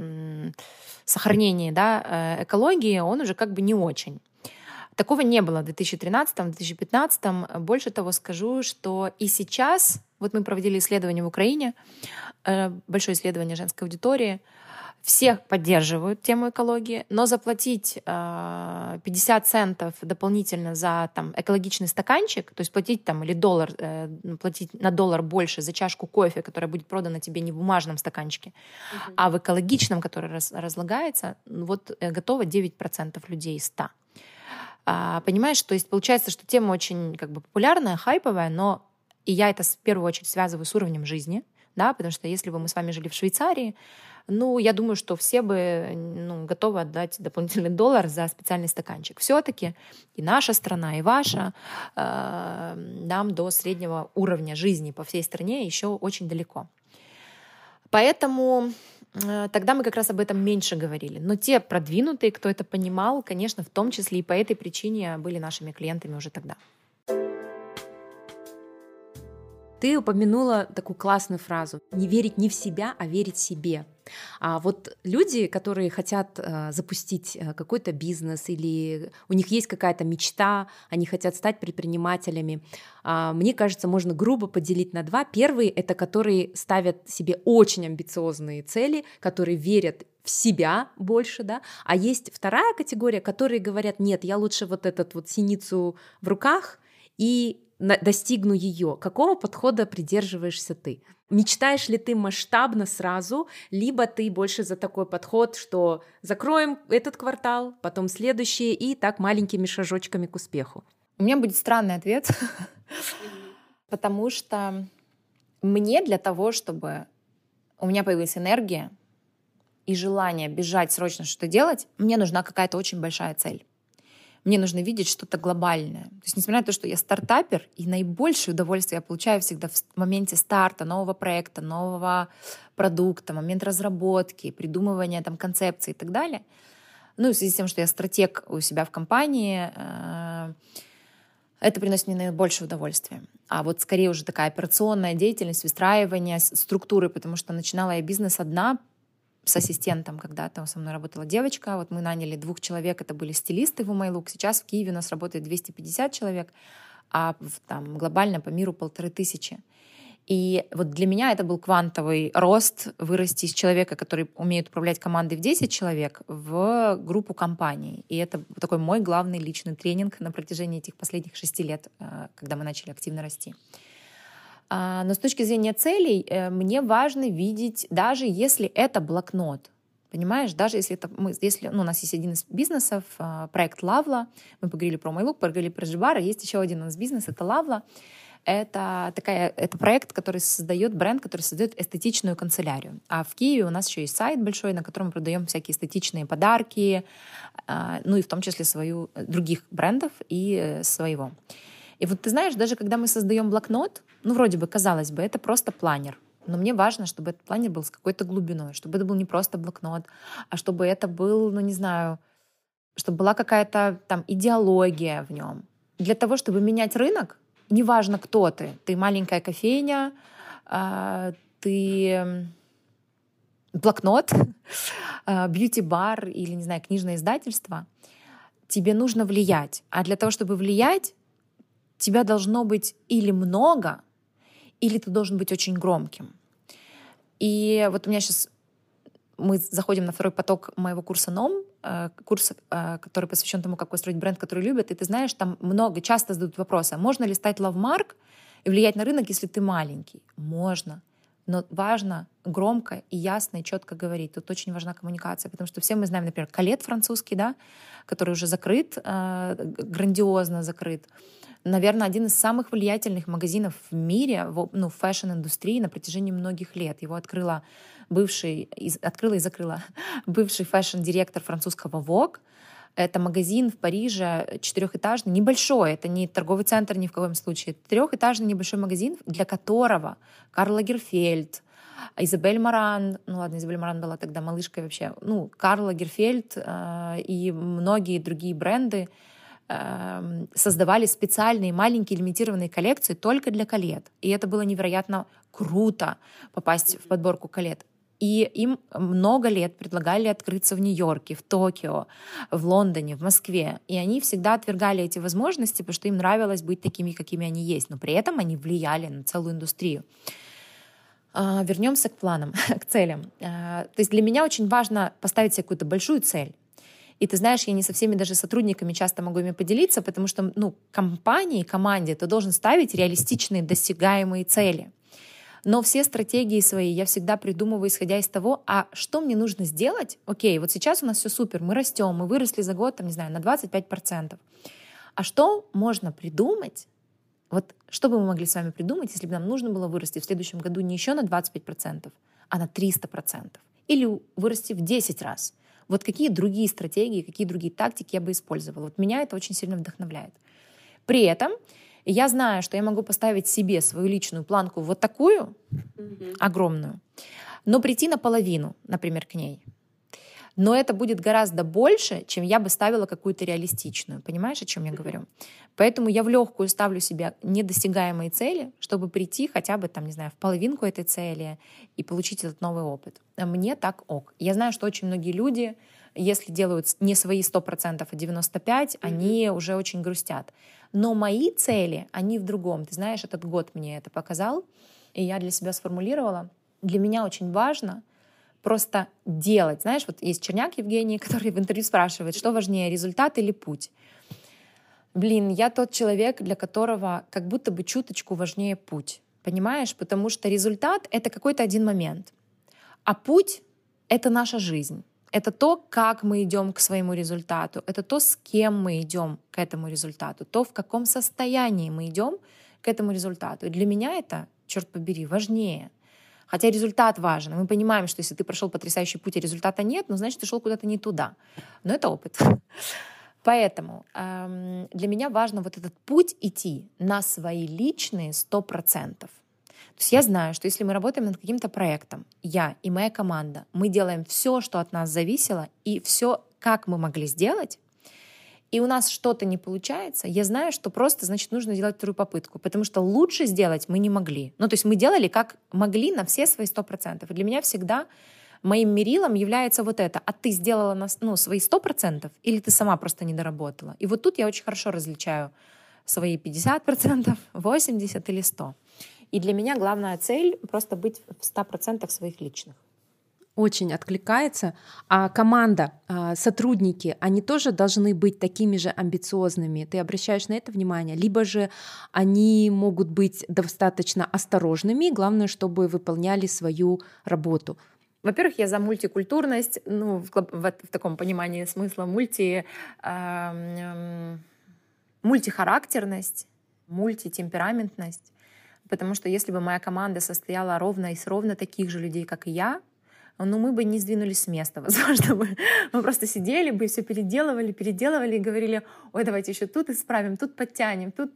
сохранению да, э, экологии, он уже как бы не очень. Такого не было в 2013-2015. Больше того скажу, что и сейчас, вот мы проводили исследование в Украине, э, большое исследование женской аудитории, все поддерживают тему экологии, но заплатить 50 э, центов дополнительно за там, экологичный стаканчик, то есть платить там или доллар, э, платить на доллар больше за чашку кофе, которая будет продана тебе не в бумажном стаканчике, угу. а в экологичном, который раз, разлагается, вот готово 9% людей из 100. А, понимаешь, то есть получается, что тема очень как бы популярная, хайповая, но и я это в первую очередь связываю с уровнем жизни, да, потому что если бы мы с вами жили в Швейцарии, ну, я думаю, что все бы ну, готовы отдать дополнительный доллар за специальный стаканчик. Все-таки и наша страна, и ваша э, нам до среднего уровня жизни по всей стране еще очень далеко. Поэтому тогда мы как раз об этом меньше говорили. Но те продвинутые, кто это понимал, конечно, в том числе и по этой причине были нашими клиентами уже тогда. Ты упомянула такую классную фразу «не верить не в себя, а верить себе». А вот люди, которые хотят э, запустить э, какой-то бизнес или у них есть какая-то мечта, они хотят стать предпринимателями, э, мне кажется, можно грубо поделить на два. Первые — это которые ставят себе очень амбициозные цели, которые верят в себя больше, да, а есть вторая категория, которые говорят, нет, я лучше вот этот вот синицу в руках и достигну ее. Какого подхода придерживаешься ты? Мечтаешь ли ты масштабно сразу, либо ты больше за такой подход, что закроем этот квартал, потом следующие и так маленькими шажочками к успеху? У меня будет странный ответ, потому что мне для того, чтобы у меня появилась энергия и желание бежать срочно что-то делать, мне нужна какая-то очень большая цель мне нужно видеть что-то глобальное. То есть, несмотря на то, что я стартапер, и наибольшее удовольствие я получаю всегда в моменте старта нового проекта, нового продукта, момент разработки, придумывания там концепции и так далее. Ну, в связи с тем, что я стратег у себя в компании, э, это приносит мне наибольшее удовольствие. А вот скорее уже такая операционная деятельность, выстраивание структуры, потому что начинала я бизнес одна, с ассистентом когда-то со мной работала девочка. Вот мы наняли двух человек, это были стилисты в Умайлук. Сейчас в Киеве у нас работает 250 человек, а там глобально по миру полторы тысячи. И вот для меня это был квантовый рост, вырасти из человека, который умеет управлять командой в 10 человек, в группу компаний. И это такой мой главный личный тренинг на протяжении этих последних шести лет, э, когда мы начали активно расти. А, но с точки зрения целей э, мне важно видеть, даже если это блокнот, Понимаешь, даже если это мы, если ну, у нас есть один из бизнесов, а, проект Лавла, мы поговорили про Майлук, поговорили про Джибара, есть еще один у нас бизнес, это Лавла. Это, такая, это проект, который создает бренд, который создает эстетичную канцелярию. А в Киеве у нас еще есть сайт большой, на котором мы продаем всякие эстетичные подарки, а, ну и в том числе свою, э, других брендов и э, своего. И вот ты знаешь, даже когда мы создаем блокнот, ну, вроде бы, казалось бы, это просто планер. Но мне важно, чтобы этот планер был с какой-то глубиной, чтобы это был не просто блокнот, а чтобы это был, ну, не знаю, чтобы была какая-то там идеология в нем. Для того, чтобы менять рынок, неважно, кто ты, ты маленькая кофейня, а, ты блокнот, [LAUGHS] бьюти-бар или, не знаю, книжное издательство, тебе нужно влиять. А для того, чтобы влиять, тебя должно быть или много, или ты должен быть очень громким. И вот у меня сейчас мы заходим на второй поток моего курса НОМ, э, курс, э, который посвящен тому, как построить бренд, который любят. И ты знаешь, там много, часто задают вопросы, а можно ли стать lovemark и влиять на рынок, если ты маленький? Можно. Но важно громко и ясно и четко говорить. Тут очень важна коммуникация, потому что все мы знаем, например, Colette французский, да, который уже закрыт, э, грандиозно закрыт наверное, один из самых влиятельных магазинов в мире, в, ну, в fashion-индустрии на протяжении многих лет. Его открыла бывший, из, открыла и закрыла [LAUGHS] бывший fashion-директор французского Vogue. Это магазин в Париже четырехэтажный, небольшой, это не торговый центр ни в коем случае, трехэтажный небольшой магазин, для которого Карл Лагерфельд, Изабель Маран, ну ладно, Изабель Маран была тогда малышкой вообще, ну, Карл Лагерфельд э, и многие другие бренды создавали специальные маленькие лимитированные коллекции только для Colette. И это было невероятно круто попасть в подборку колет. И им много лет предлагали открыться в Нью-Йорке, в Токио, в Лондоне, в Москве. И они всегда отвергали эти возможности, потому что им нравилось быть такими, какими они есть. Но при этом они влияли на целую индустрию. А, вернемся к планам, [LAUGHS] к целям. А, то есть для меня очень важно поставить себе какую-то большую цель. И ты знаешь, я не со всеми даже сотрудниками часто могу ими поделиться, потому что, ну, компании, команде ты должен ставить реалистичные, достигаемые цели. Но все стратегии свои я всегда придумываю, исходя из того, а что мне нужно сделать? Окей, вот сейчас у нас все супер, мы растем, мы выросли за год, там, не знаю, на 25%. А что можно придумать, вот что бы мы могли с вами придумать, если бы нам нужно было вырасти в следующем году не еще на 25%, а на 300%? Или вырасти в 10 раз? Вот какие другие стратегии, какие другие тактики я бы использовала. Вот меня это очень сильно вдохновляет. При этом я знаю, что я могу поставить себе свою личную планку вот такую, mm-hmm. огромную, но прийти наполовину, например, к ней но это будет гораздо больше, чем я бы ставила какую-то реалистичную. Понимаешь, о чем я говорю? Поэтому я в легкую ставлю себе недосягаемые цели, чтобы прийти хотя бы, там, не знаю, в половинку этой цели и получить этот новый опыт. Мне так ок. Я знаю, что очень многие люди, если делают не свои 100%, а 95%, mm-hmm. они уже очень грустят. Но мои цели, они в другом. Ты знаешь, этот год мне это показал, и я для себя сформулировала. Для меня очень важно — просто делать. Знаешь, вот есть Черняк Евгений, [LAUGHS] который в интервью спрашивает, что важнее, результат или путь. Блин, я тот человек, для которого как будто бы чуточку важнее путь. Понимаешь? Потому что результат — это какой-то один момент. А путь — это наша жизнь. Это то, как мы идем к своему результату. Это то, с кем мы идем к этому результату. То, в каком состоянии мы идем к этому результату. И для меня это, черт побери, важнее — Хотя результат важен. Мы понимаем, что если ты прошел потрясающий путь, и результата нет, ну, значит, ты шел куда-то не туда. Но это опыт. [LAUGHS] Поэтому эм, для меня важно вот этот путь идти на свои личные сто процентов. То есть я знаю, что если мы работаем над каким-то проектом, я и моя команда, мы делаем все, что от нас зависело, и все, как мы могли сделать, и у нас что-то не получается, я знаю, что просто, значит, нужно делать вторую попытку, потому что лучше сделать мы не могли. Ну, то есть мы делали как могли на все свои сто процентов. И для меня всегда моим мерилом является вот это. А ты сделала на, ну, свои сто процентов или ты сама просто не доработала? И вот тут я очень хорошо различаю свои 50%, 80% или 100%. И для меня главная цель просто быть в 100% своих личных очень откликается. А команда, а, сотрудники, они тоже должны быть такими же амбициозными. Ты обращаешь на это внимание? Либо же они могут быть достаточно осторожными, главное, чтобы выполняли свою работу. Во-первых, я за мультикультурность, ну, в, в, в таком понимании смысла, мульти, э, мультихарактерность, мультитемпераментность. Потому что если бы моя команда состояла ровно из ровно таких же людей, как и я, ну, мы бы не сдвинулись с места, [LAUGHS] возможно, бы. Мы просто сидели бы, все переделывали, переделывали и говорили, ой, давайте еще тут исправим, тут подтянем, тут...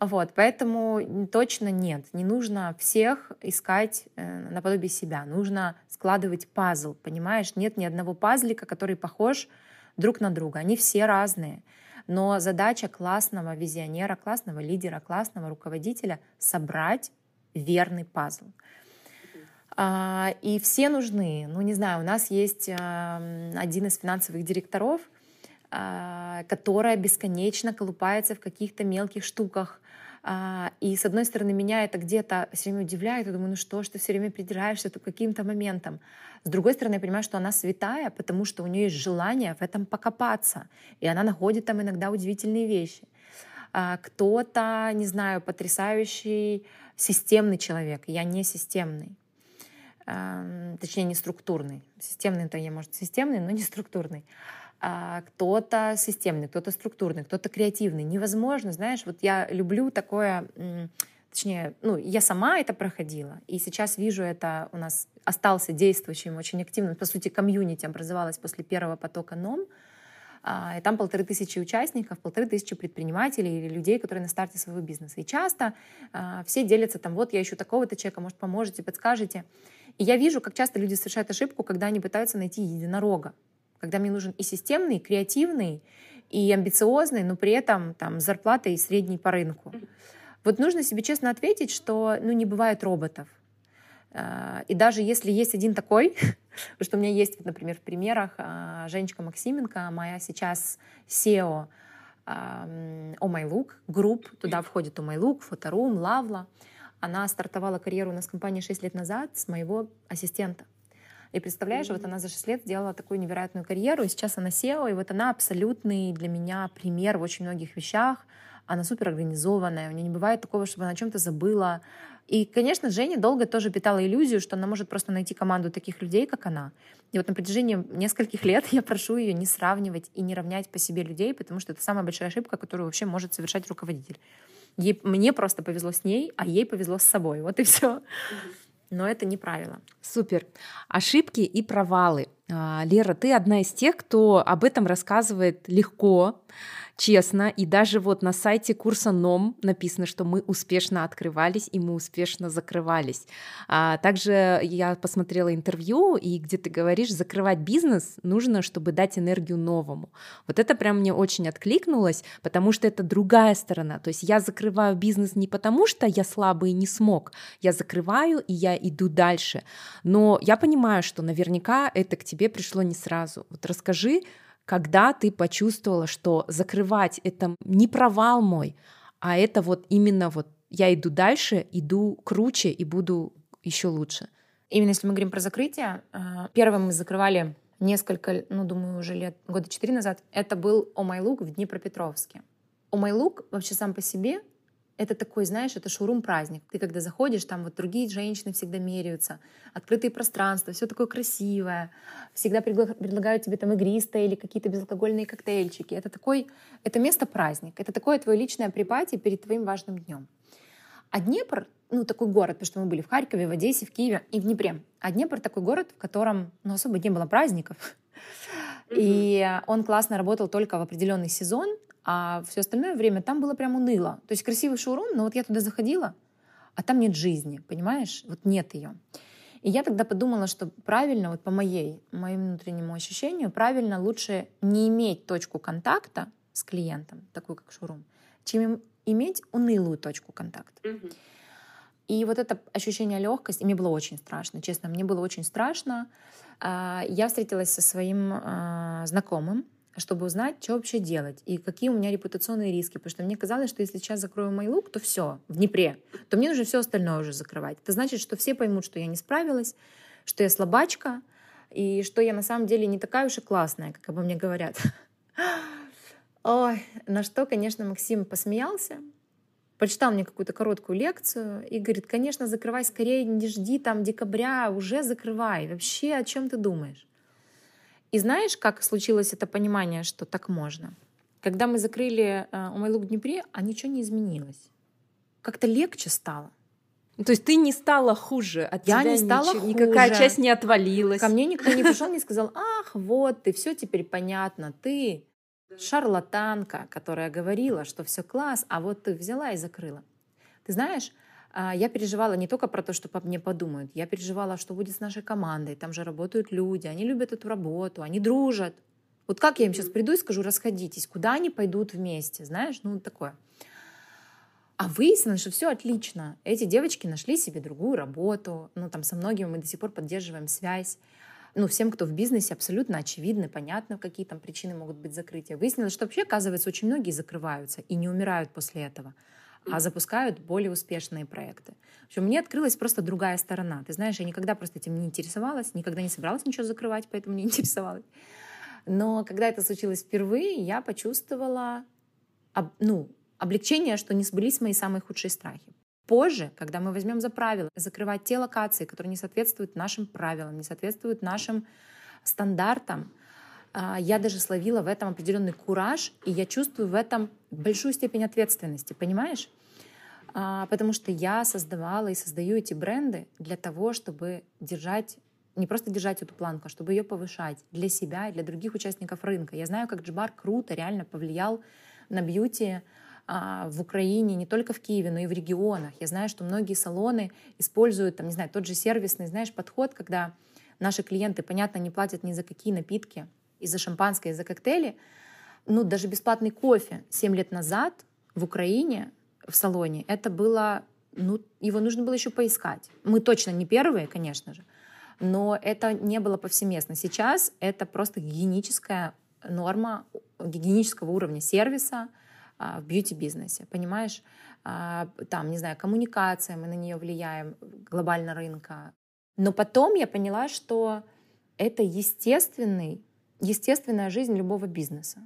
Вот, поэтому точно нет, не нужно всех искать э, наподобие себя, нужно складывать пазл, понимаешь? Нет ни одного пазлика, который похож друг на друга, они все разные. Но задача классного визионера, классного лидера, классного руководителя — собрать верный пазл. А, и все нужны. Ну, не знаю, у нас есть один из финансовых директоров, а, которая бесконечно колупается в каких-то мелких штуках. А, и с одной стороны, меня это где-то все время удивляет. Я думаю, ну что ж ты все время придираешься к каким-то моментам. С другой стороны, я понимаю, что она святая, потому что у нее есть желание в этом покопаться. И она находит там иногда удивительные вещи. Кто-то, не знаю, потрясающий системный человек. Я не системный точнее не структурный. Системный-то я, может, системный, но не структурный. А кто-то системный, кто-то структурный, кто-то креативный. Невозможно, знаешь, вот я люблю такое, точнее, ну, я сама это проходила, и сейчас вижу это у нас остался действующим, очень активным, по сути, комьюнити образовалось после первого потока НОМ, а, и там полторы тысячи участников, полторы тысячи предпринимателей или людей, которые на старте своего бизнеса. И часто а, все делятся там, вот я ищу такого-то человека, может, поможете, подскажете. И я вижу, как часто люди совершают ошибку, когда они пытаются найти единорога. Когда мне нужен и системный, и креативный, и амбициозный, но при этом там зарплата и средний по рынку. Вот нужно себе честно ответить, что ну, не бывает роботов. А, и даже если есть один такой, [LAUGHS] что у меня есть, например, в примерах а, Женечка Максименко, моя сейчас SEO Oh My Look, групп, туда входит Oh My Look, Фоторум, Лавла. Она стартовала карьеру у нас в компании 6 лет назад с моего ассистента. И представляешь, mm-hmm. вот она за 6 лет сделала такую невероятную карьеру, и сейчас она SEO, и вот она абсолютный для меня пример в очень многих вещах. Она супер организованная, у нее не бывает такого, чтобы она о чем-то забыла, и, конечно, Женя долго тоже питала иллюзию, что она может просто найти команду таких людей, как она. И вот на протяжении нескольких лет я прошу ее не сравнивать и не равнять по себе людей, потому что это самая большая ошибка, которую вообще может совершать руководитель. Ей, мне просто повезло с ней, а ей повезло с собой. Вот и все. Но это не правило. Супер. Ошибки и провалы. А, Лера, ты одна из тех, кто об этом рассказывает легко, честно, и даже вот на сайте курса НОМ написано, что мы успешно открывались и мы успешно закрывались. А также я посмотрела интервью, и где ты говоришь, закрывать бизнес нужно, чтобы дать энергию новому. Вот это прям мне очень откликнулось, потому что это другая сторона. То есть я закрываю бизнес не потому, что я слабый и не смог, я закрываю и я иду дальше. Но я понимаю, что наверняка это к тебе пришло не сразу. Вот расскажи, когда ты почувствовала, что закрывать это не провал мой, а это вот именно вот я иду дальше, иду круче и буду еще лучше. Именно если мы говорим про закрытие, э, первым мы закрывали несколько, ну, думаю, уже лет, года четыре назад, это был «О май лук» в Днепропетровске. «О май лук» вообще сам по себе это такой, знаешь, это шоурум-праздник. Ты когда заходишь, там вот другие женщины всегда меряются, открытые пространства, все такое красивое. Всегда предлагают тебе там игристое или какие-то безалкогольные коктейльчики. Это такой, это место праздник. Это такое твое личное припати перед твоим важным днем. А Днепр, ну, такой город, потому что мы были в Харькове, в Одессе, в Киеве и в Днепре. А Днепр такой город, в котором, ну, особо не было праздников. [LAUGHS] И он классно работал только в определенный сезон, а все остальное время там было прям уныло. То есть красивый шоурум, но вот я туда заходила, а там нет жизни, понимаешь? Вот нет ее. И я тогда подумала, что правильно, вот по моей, моему внутреннему ощущению, правильно лучше не иметь точку контакта с клиентом, такую как шоурум, чем иметь унылую точку контакта. Mm-hmm. И вот это ощущение легкости, мне было очень страшно, честно, мне было очень страшно. А, я встретилась со своим а, знакомым, чтобы узнать, что вообще делать и какие у меня репутационные риски. Потому что мне казалось, что если сейчас закрою Майлук, то все, в Днепре, то мне нужно все остальное уже закрывать. Это значит, что все поймут, что я не справилась, что я слабачка, и что я на самом деле не такая уж и классная, как обо мне говорят. [GASPS] Ой, на что, конечно, Максим посмеялся, почитал мне какую-то короткую лекцию и говорит, конечно, закрывай скорее, не жди там декабря, уже закрывай. Вообще, о чем ты думаешь? И знаешь, как случилось это понимание, что так можно? Когда мы закрыли э, Умайлук в Днепре, а ничего не изменилось. Как-то легче стало. Ну, то есть ты не стала хуже, от я тебя не стала ничего, хуже. никакая часть не отвалилась. Ко мне никто не пришел, [LAUGHS] не сказал, ах, вот, ты все теперь понятно, ты шарлатанка, которая говорила, что все класс, а вот ты взяла и закрыла. Ты знаешь, я переживала не только про то, что по мне подумают, я переживала, что будет с нашей командой, там же работают люди, они любят эту работу, они дружат. Вот как я им сейчас приду и скажу, расходитесь, куда они пойдут вместе, знаешь, ну такое. А выяснилось, что все отлично. Эти девочки нашли себе другую работу. Ну, там со многими мы до сих пор поддерживаем связь. Ну, всем, кто в бизнесе, абсолютно очевидно, понятно, какие там причины могут быть закрытия. Выяснилось, что вообще, оказывается, очень многие закрываются и не умирают после этого а запускают более успешные проекты. В общем, мне открылась просто другая сторона. Ты знаешь, я никогда просто этим не интересовалась, никогда не собиралась ничего закрывать, поэтому не интересовалась. Но когда это случилось впервые, я почувствовала ну, облегчение, что не сбылись мои самые худшие страхи. Позже, когда мы возьмем за правило закрывать те локации, которые не соответствуют нашим правилам, не соответствуют нашим стандартам, а, я даже словила в этом определенный кураж, и я чувствую в этом большую степень ответственности, понимаешь? А, потому что я создавала и создаю эти бренды для того, чтобы держать не просто держать эту планку, а чтобы ее повышать для себя и для других участников рынка. Я знаю, как Джибар круто реально повлиял на бьюти а, в Украине, не только в Киеве, но и в регионах. Я знаю, что многие салоны используют, там, не знаю, тот же сервисный, знаешь, подход, когда наши клиенты, понятно, не платят ни за какие напитки, и за шампанское, и за коктейли. Ну, даже бесплатный кофе 7 лет назад в Украине в салоне, это было, ну, его нужно было еще поискать. Мы точно не первые, конечно же, но это не было повсеместно. Сейчас это просто гигиеническая норма гигиенического уровня сервиса а, в бьюти-бизнесе, понимаешь? А, там, не знаю, коммуникация, мы на нее влияем, глобально рынка. Но потом я поняла, что это естественный, естественная жизнь любого бизнеса.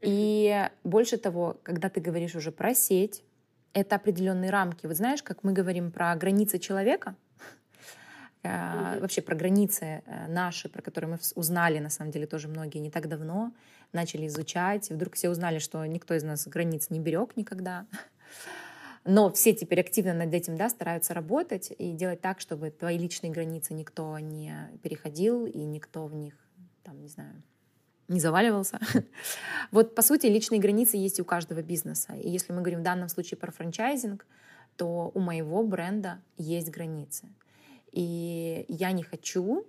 И больше того, когда ты говоришь уже про сеть, это определенные рамки. Вот знаешь, как мы говорим про границы человека, mm вообще про границы э, наши, про которые мы узнали, на самом деле, тоже многие не так давно, начали изучать. И вдруг все узнали, что никто из нас границ не берег никогда. Но все теперь активно над этим да, стараются работать и делать так, чтобы твои личные границы никто не переходил и никто в них, там, не знаю, не заваливался. [LAUGHS] вот, по сути, личные границы есть у каждого бизнеса. И если мы говорим в данном случае про франчайзинг, то у моего бренда есть границы. И я не хочу,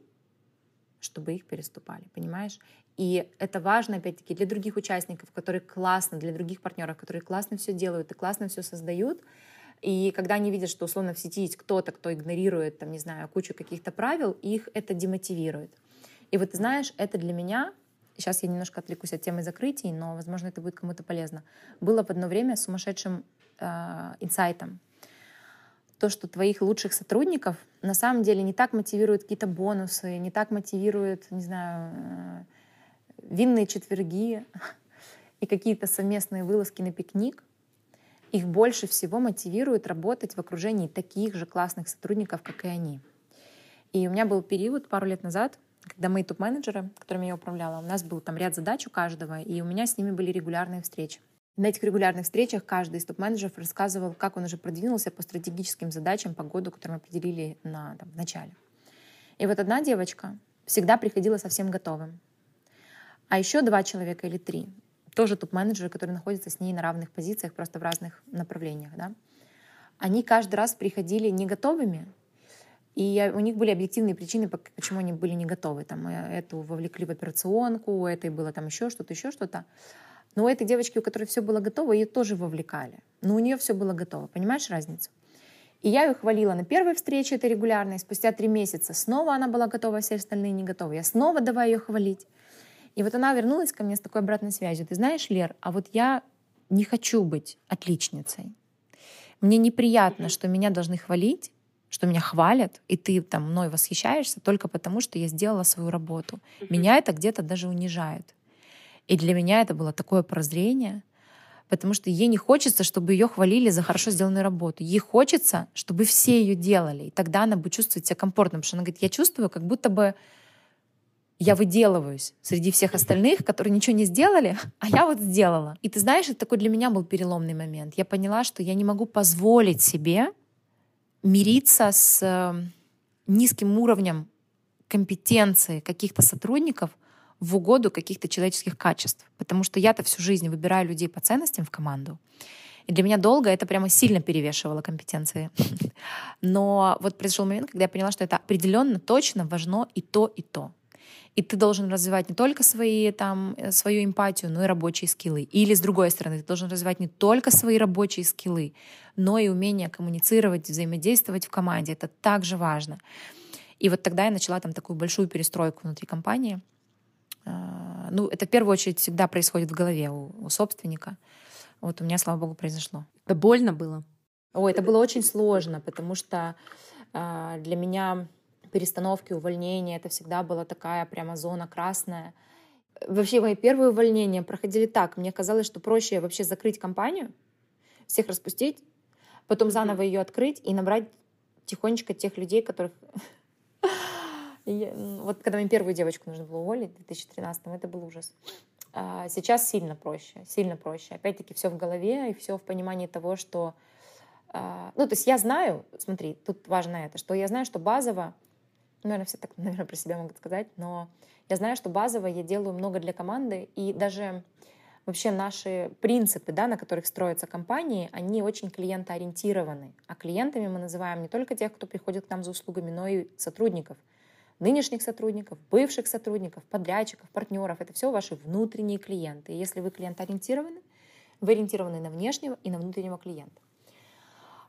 чтобы их переступали, понимаешь? И это важно, опять-таки, для других участников, которые классно, для других партнеров, которые классно все делают и классно все создают. И когда они видят, что условно в сети есть кто-то, кто игнорирует, там, не знаю, кучу каких-то правил, их это демотивирует. И вот, знаешь, это для меня сейчас я немножко отвлекусь от темы закрытий, но, возможно, это будет кому-то полезно, было в одно время сумасшедшим э, инсайтом. То, что твоих лучших сотрудников на самом деле не так мотивируют какие-то бонусы, не так мотивируют, не знаю, э, винные четверги [LAUGHS] и какие-то совместные вылазки на пикник. Их больше всего мотивирует работать в окружении таких же классных сотрудников, как и они. И у меня был период пару лет назад, когда мои топ-менеджеры, которыми я управляла, у нас был там ряд задач у каждого, и у меня с ними были регулярные встречи. На этих регулярных встречах каждый из топ-менеджеров рассказывал, как он уже продвинулся по стратегическим задачам по году, которые мы определили на, там, в начале. И вот одна девочка всегда приходила совсем готовым. А еще два человека или три, тоже топ-менеджеры, которые находятся с ней на равных позициях, просто в разных направлениях, да, они каждый раз приходили не готовыми, и у них были объективные причины, почему они были не готовы. Там, э, эту вовлекли в операционку, у этой было там еще что-то, еще что-то. Но у этой девочки, у которой все было готово, ее тоже вовлекали. Но у нее все было готово. Понимаешь разницу? И я ее хвалила на первой встрече этой регулярной. Спустя три месяца снова она была готова, все остальные не готовы. Я снова давай ее хвалить. И вот она вернулась ко мне с такой обратной связью. Ты знаешь, Лер, а вот я не хочу быть отличницей. Мне неприятно, что меня должны хвалить, что меня хвалят, и ты там мной восхищаешься только потому, что я сделала свою работу. Меня это где-то даже унижает. И для меня это было такое прозрение, потому что ей не хочется, чтобы ее хвалили за хорошо сделанную работу. Ей хочется, чтобы все ее делали. И тогда она будет чувствовать себя комфортно, потому что она говорит, я чувствую, как будто бы я выделываюсь среди всех остальных, которые ничего не сделали, [LAUGHS] а я вот сделала. И ты знаешь, это такой для меня был переломный момент. Я поняла, что я не могу позволить себе мириться с эм, низким уровнем компетенции каких-то сотрудников в угоду каких-то человеческих качеств. Потому что я-то всю жизнь выбираю людей по ценностям в команду. И для меня долго это прямо сильно перевешивало компетенции. [LAUGHS] Но вот произошел момент, когда я поняла, что это определенно точно важно и то, и то. И ты должен развивать не только свои, там, э, свою эмпатию, но и рабочие скиллы. Или, с другой стороны, ты должен развивать не только свои рабочие скиллы, но и умение коммуницировать, взаимодействовать в команде. Это также важно. И вот тогда я начала там такую большую перестройку внутри компании. А, ну, это в первую очередь всегда происходит в голове у, у собственника. Вот у меня, слава богу, произошло. Это больно было? Ой, это было очень сложно, потому что э, для меня перестановки, увольнения, это всегда была такая прямо зона красная. Вообще мои первые увольнения проходили так. Мне казалось, что проще вообще закрыть компанию, всех распустить, потом заново ее открыть и набрать тихонечко тех людей, которых... [LAUGHS] Вот когда мне первую девочку нужно было уволить в 2013 это был ужас. А сейчас сильно проще, сильно проще. Опять-таки все в голове и все в понимании того, что... А, ну, то есть я знаю, смотри, тут важно это, что я знаю, что базово наверное, все так, [LAUGHS] наверное, про себя могут сказать, но я знаю, что базово я делаю много для команды, и даже вообще наши принципы, да, на которых строятся компании, они очень клиентоориентированы. А клиентами мы называем не только тех, кто приходит к нам за услугами, но и сотрудников. Нынешних сотрудников, бывших сотрудников, подрядчиков, партнеров. Это все ваши внутренние клиенты. И если вы клиентоориентированы, вы ориентированы на внешнего и на внутреннего клиента.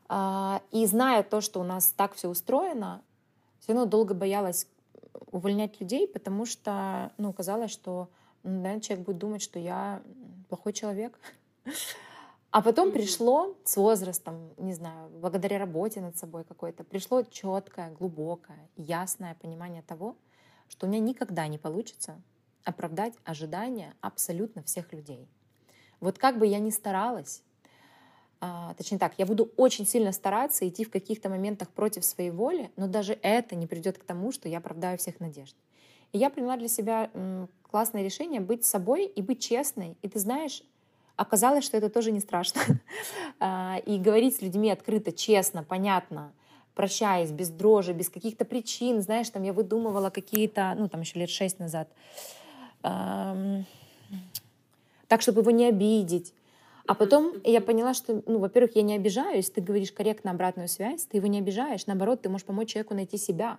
А, и зная то, что у нас так все устроено, все равно долго боялась увольнять людей, потому что, ну, казалось, что, наверное, человек будет думать, что я плохой человек. [LAUGHS] А потом пришло с возрастом, не знаю, благодаря работе над собой какой-то, пришло четкое, глубокое, ясное понимание того, что у меня никогда не получится оправдать ожидания абсолютно всех людей. Вот как бы я ни старалась, а, точнее так, я буду очень сильно стараться идти в каких-то моментах против своей воли, но даже это не придет к тому, что я оправдаю всех надежд. И я приняла для себя классное решение быть собой и быть честной. И ты знаешь, оказалось, что это тоже не страшно. [LAUGHS] А, и говорить с людьми открыто, честно, понятно, прощаясь, без дрожи, без каких-то причин. Знаешь, там я выдумывала какие-то, ну там еще лет шесть назад, так, чтобы его не обидеть а потом я поняла, что, ну, во-первых, я не обижаюсь, ты говоришь корректно обратную связь, ты его не обижаешь, наоборот, ты можешь помочь человеку найти себя,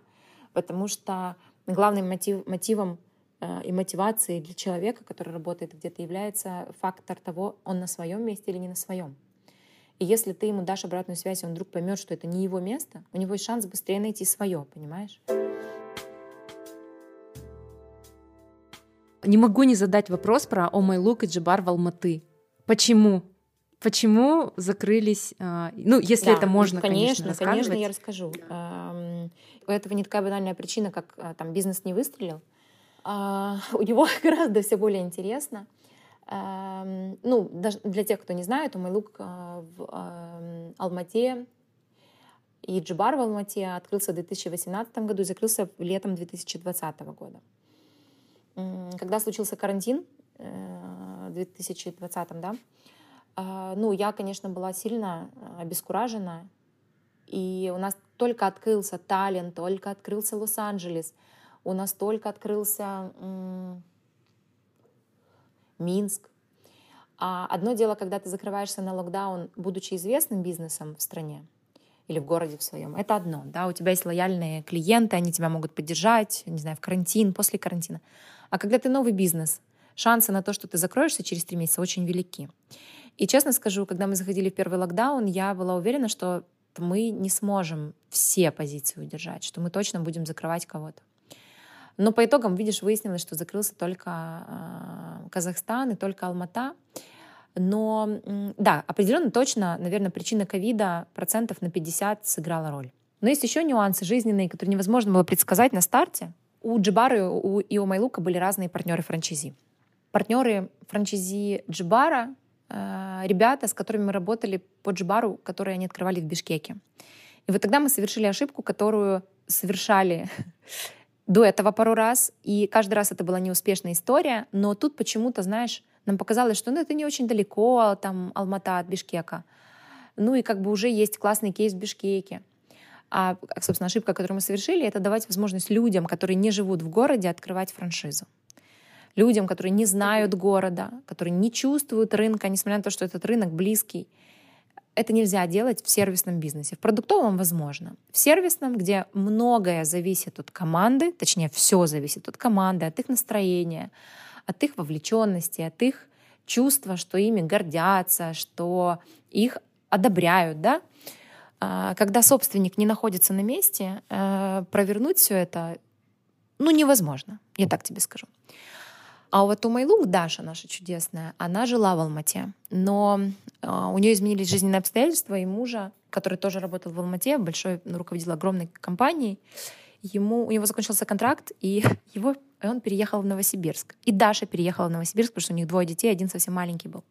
потому что главным мотив, мотивом э, и мотивацией для человека, который работает где-то, является фактор того, он на своем месте или не на своем. И если ты ему дашь обратную связь, и он вдруг поймет, что это не его место, у него есть шанс быстрее найти свое, понимаешь? Не могу не задать вопрос про О мой лук и Джибар в Алматы. Почему? Почему закрылись? А, ну, если да, это можно, конечно, конечно, конечно, я расскажу. У этого не такая банальная причина, как а, там бизнес не выстрелил. А, у него [LAUGHS] гораздо все более интересно. Ну, даже для тех, кто не знает, у Майлук в Алмате и Джибар в Алмате открылся в 2018 году и закрылся летом 2020 года. Когда случился карантин, э, 2020, да, а, ну, я, конечно, была сильно а, обескуражена, и у нас только открылся Таллин, только открылся Лос-Анджелес, у нас только открылся Минск. А одно дело, когда ты закрываешься на локдаун, будучи известным бизнесом в стране или в городе в своем, это одно, да, у тебя есть лояльные клиенты, они тебя могут поддержать, не знаю, в карантин, после карантина. А когда ты новый бизнес, шансы на то, что ты закроешься через три месяца, очень велики. И честно скажу, когда мы заходили в первый локдаун, я была уверена, что мы не сможем все позиции удержать, что мы точно будем закрывать кого-то. Но по итогам, видишь, выяснилось, что закрылся только э, Казахстан и только Алмата. Но да, определенно точно, наверное, причина ковида процентов на 50 сыграла роль. Но есть еще нюансы жизненные, которые невозможно было предсказать на старте. У Джибары и у Майлука были разные партнеры франчайзи партнеры франчайзи Джибара, э, ребята, с которыми мы работали по Джибару, которые они открывали в Бишкеке. И вот тогда мы совершили ошибку, которую совершали [LAUGHS] до этого пару раз, и каждый раз это была неуспешная история, но тут почему-то, знаешь, нам показалось, что ну, это не очень далеко, там, Алмата от Бишкека. Ну и как бы уже есть классный кейс в Бишкеке. А, собственно, ошибка, которую мы совершили, это давать возможность людям, которые не живут в городе, открывать франшизу людям, которые не знают города, которые не чувствуют рынка, несмотря на то, что этот рынок близкий. это нельзя делать в сервисном бизнесе. В продуктовом возможно. В сервисном, где многое зависит от команды, точнее, все зависит от команды, от их настроения, от их вовлеченности, от их чувства, что ими гордятся, что их одобряют, да, а, когда собственник не находится на месте, э, провернуть все это, ну, невозможно, я так тебе скажу. А вот у Майлук, Даша наша чудесная, она жила в Алмате, но а, у нее изменились жизненные обстоятельства, и мужа, который тоже работал в Алмате, большой, ну, руководил огромной компанией, ему, у него закончился контракт, и [LAUGHS] его, он переехал в Новосибирск. И Даша переехала в Новосибирск, потому что у них двое детей, один совсем маленький был.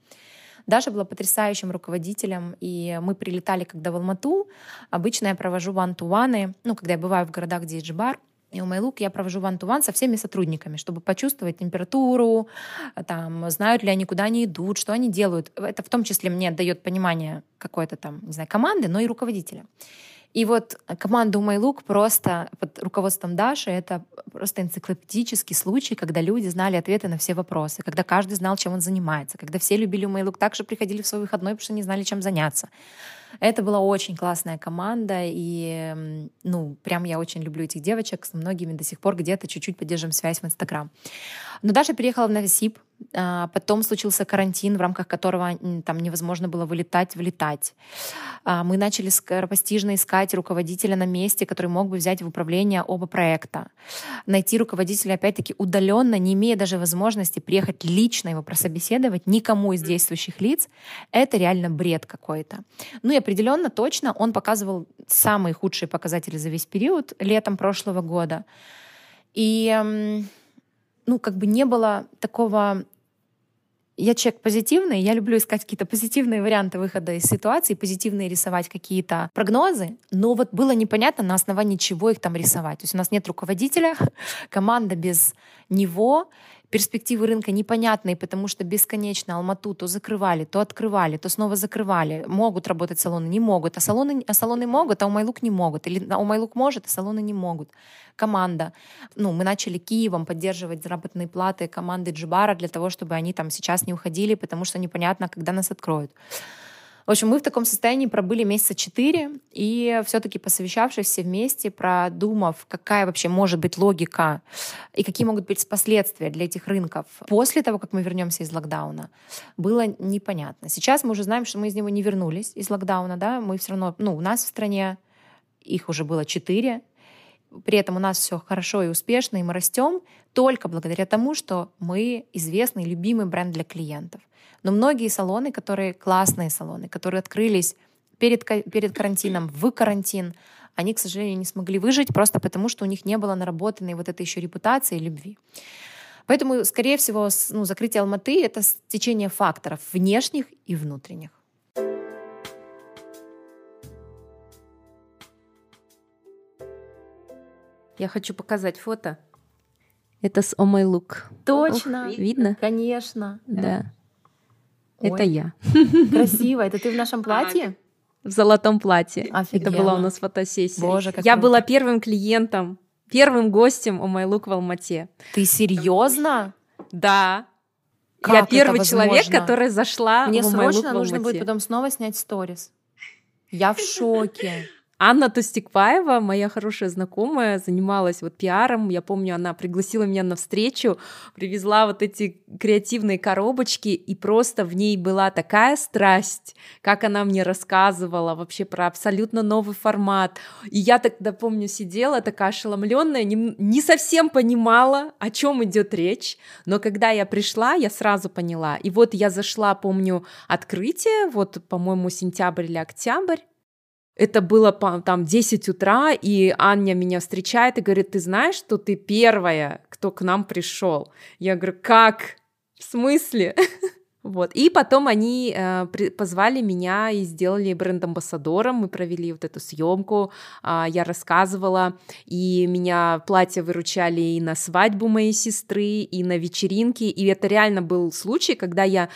Даша была потрясающим руководителем, и мы прилетали, когда в Алмату. Обычно я провожу ван-ту-ваны, ну, когда я бываю в городах, где есть джибар, у Майлук я провожу ван-ту-ван со всеми сотрудниками, чтобы почувствовать температуру, там, знают ли они, куда они идут, что они делают. Это в том числе мне дает понимание какой-то там, не знаю, команды, но и руководителя. И вот команда Умайлук просто под руководством Даши это просто энциклопедический случай, когда люди знали ответы на все вопросы, когда каждый знал, чем он занимается, когда все любили Умайлук, также приходили в свой выходной, потому что не знали, чем заняться. Это была очень классная команда, и, ну, прям я очень люблю этих девочек, с многими до сих пор где-то чуть-чуть поддерживаем связь в Инстаграм. Но Даша переехала в Новосиб, а, потом случился карантин, в рамках которого там невозможно было вылетать, влетать. А, мы начали скоропостижно искать руководителя на месте, который мог бы взять в управление оба проекта. Найти руководителя, опять-таки, удаленно, не имея даже возможности приехать лично его прособеседовать никому из действующих лиц, это реально бред какой-то. Ну и определенно, точно, он показывал самые худшие показатели за весь период летом прошлого года. И ну, как бы не было такого я человек позитивный, я люблю искать какие-то позитивные варианты выхода из ситуации, позитивные рисовать какие-то прогнозы, но вот было непонятно, на основании чего их там рисовать. То есть у нас нет руководителя, [LAUGHS] команда без него, перспективы рынка непонятные, потому что бесконечно Алмату то закрывали, то открывали, то снова закрывали. Могут работать салоны, не могут. А салоны, а салоны могут, а у Майлук не могут. Или у Майлук может, а салоны не могут. Команда. Ну, мы начали Киевом поддерживать заработные платы команды Джибара для того, чтобы они там сейчас не уходили, потому что непонятно, когда нас откроют. В общем, мы в таком состоянии пробыли месяца четыре, и все-таки посовещавшись все вместе, продумав, какая вообще может быть логика и какие могут быть последствия для этих рынков после того, как мы вернемся из локдауна, было непонятно. Сейчас мы уже знаем, что мы из него не вернулись, из локдауна, да, мы все равно, ну, у нас в стране их уже было четыре, при этом у нас все хорошо и успешно, и мы растем только благодаря тому, что мы известный, любимый бренд для клиентов. Но многие салоны, которые классные салоны, которые открылись перед, перед карантином, в карантин, они, к сожалению, не смогли выжить просто потому, что у них не было наработанной вот этой еще репутации и любви. Поэтому, скорее всего, ну, закрытие Алматы — это стечение факторов внешних и внутренних. Я хочу показать фото. Это с Oh My Look. Точно. Ух, видно? Конечно. Да. Ой. Это я. Красиво. Это ты в нашем платье? В золотом платье. Офигенно. Это была у нас фотосессия. Боже, как Я круто. была первым клиентом, первым гостем у Look в Алмате. Ты серьезно? Да. Как я это первый возможно? человек, который зашла Мне в срочно в нужно будет потом снова снять сторис. Я в шоке. Анна Тустикпаева, моя хорошая знакомая, занималась вот пиаром. Я помню, она пригласила меня на встречу, привезла вот эти креативные коробочки, и просто в ней была такая страсть, как она мне рассказывала вообще про абсолютно новый формат. И я тогда, помню, сидела такая ошеломленная, не, не совсем понимала, о чем идет речь, но когда я пришла, я сразу поняла. И вот я зашла, помню, открытие, вот, по-моему, сентябрь или октябрь, это было там 10 утра, и Аня меня встречает и говорит, ты знаешь, что ты первая, кто к нам пришел? Я говорю, как? В смысле? [LAUGHS] Вот. И потом они э, позвали меня и сделали бренд-амбассадором. Мы провели вот эту съемку. Э, я рассказывала, и меня платье выручали и на свадьбу моей сестры, и на вечеринки. И это реально был случай, когда я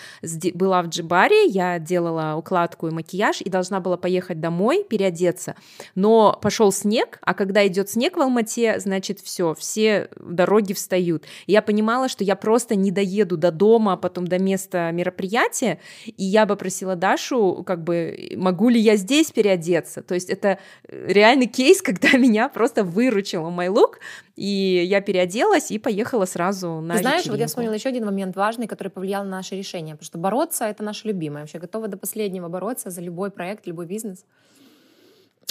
была в Джибаре, я делала укладку и макияж, и должна была поехать домой, переодеться. Но пошел снег, а когда идет снег в Алмате, значит, все, все дороги встают. И я понимала, что я просто не доеду до дома, а потом до места мероприятие, и я бы просила Дашу, как бы, могу ли я здесь переодеться. То есть это реальный кейс, [LAUGHS] когда меня просто выручила мой лук, и я переоделась и поехала сразу на Ты знаешь, вечеринку. вот я вспомнила еще один момент важный, который повлиял на наше решение, потому что бороться — это наше любимое. Вообще готова до последнего бороться за любой проект, любой бизнес.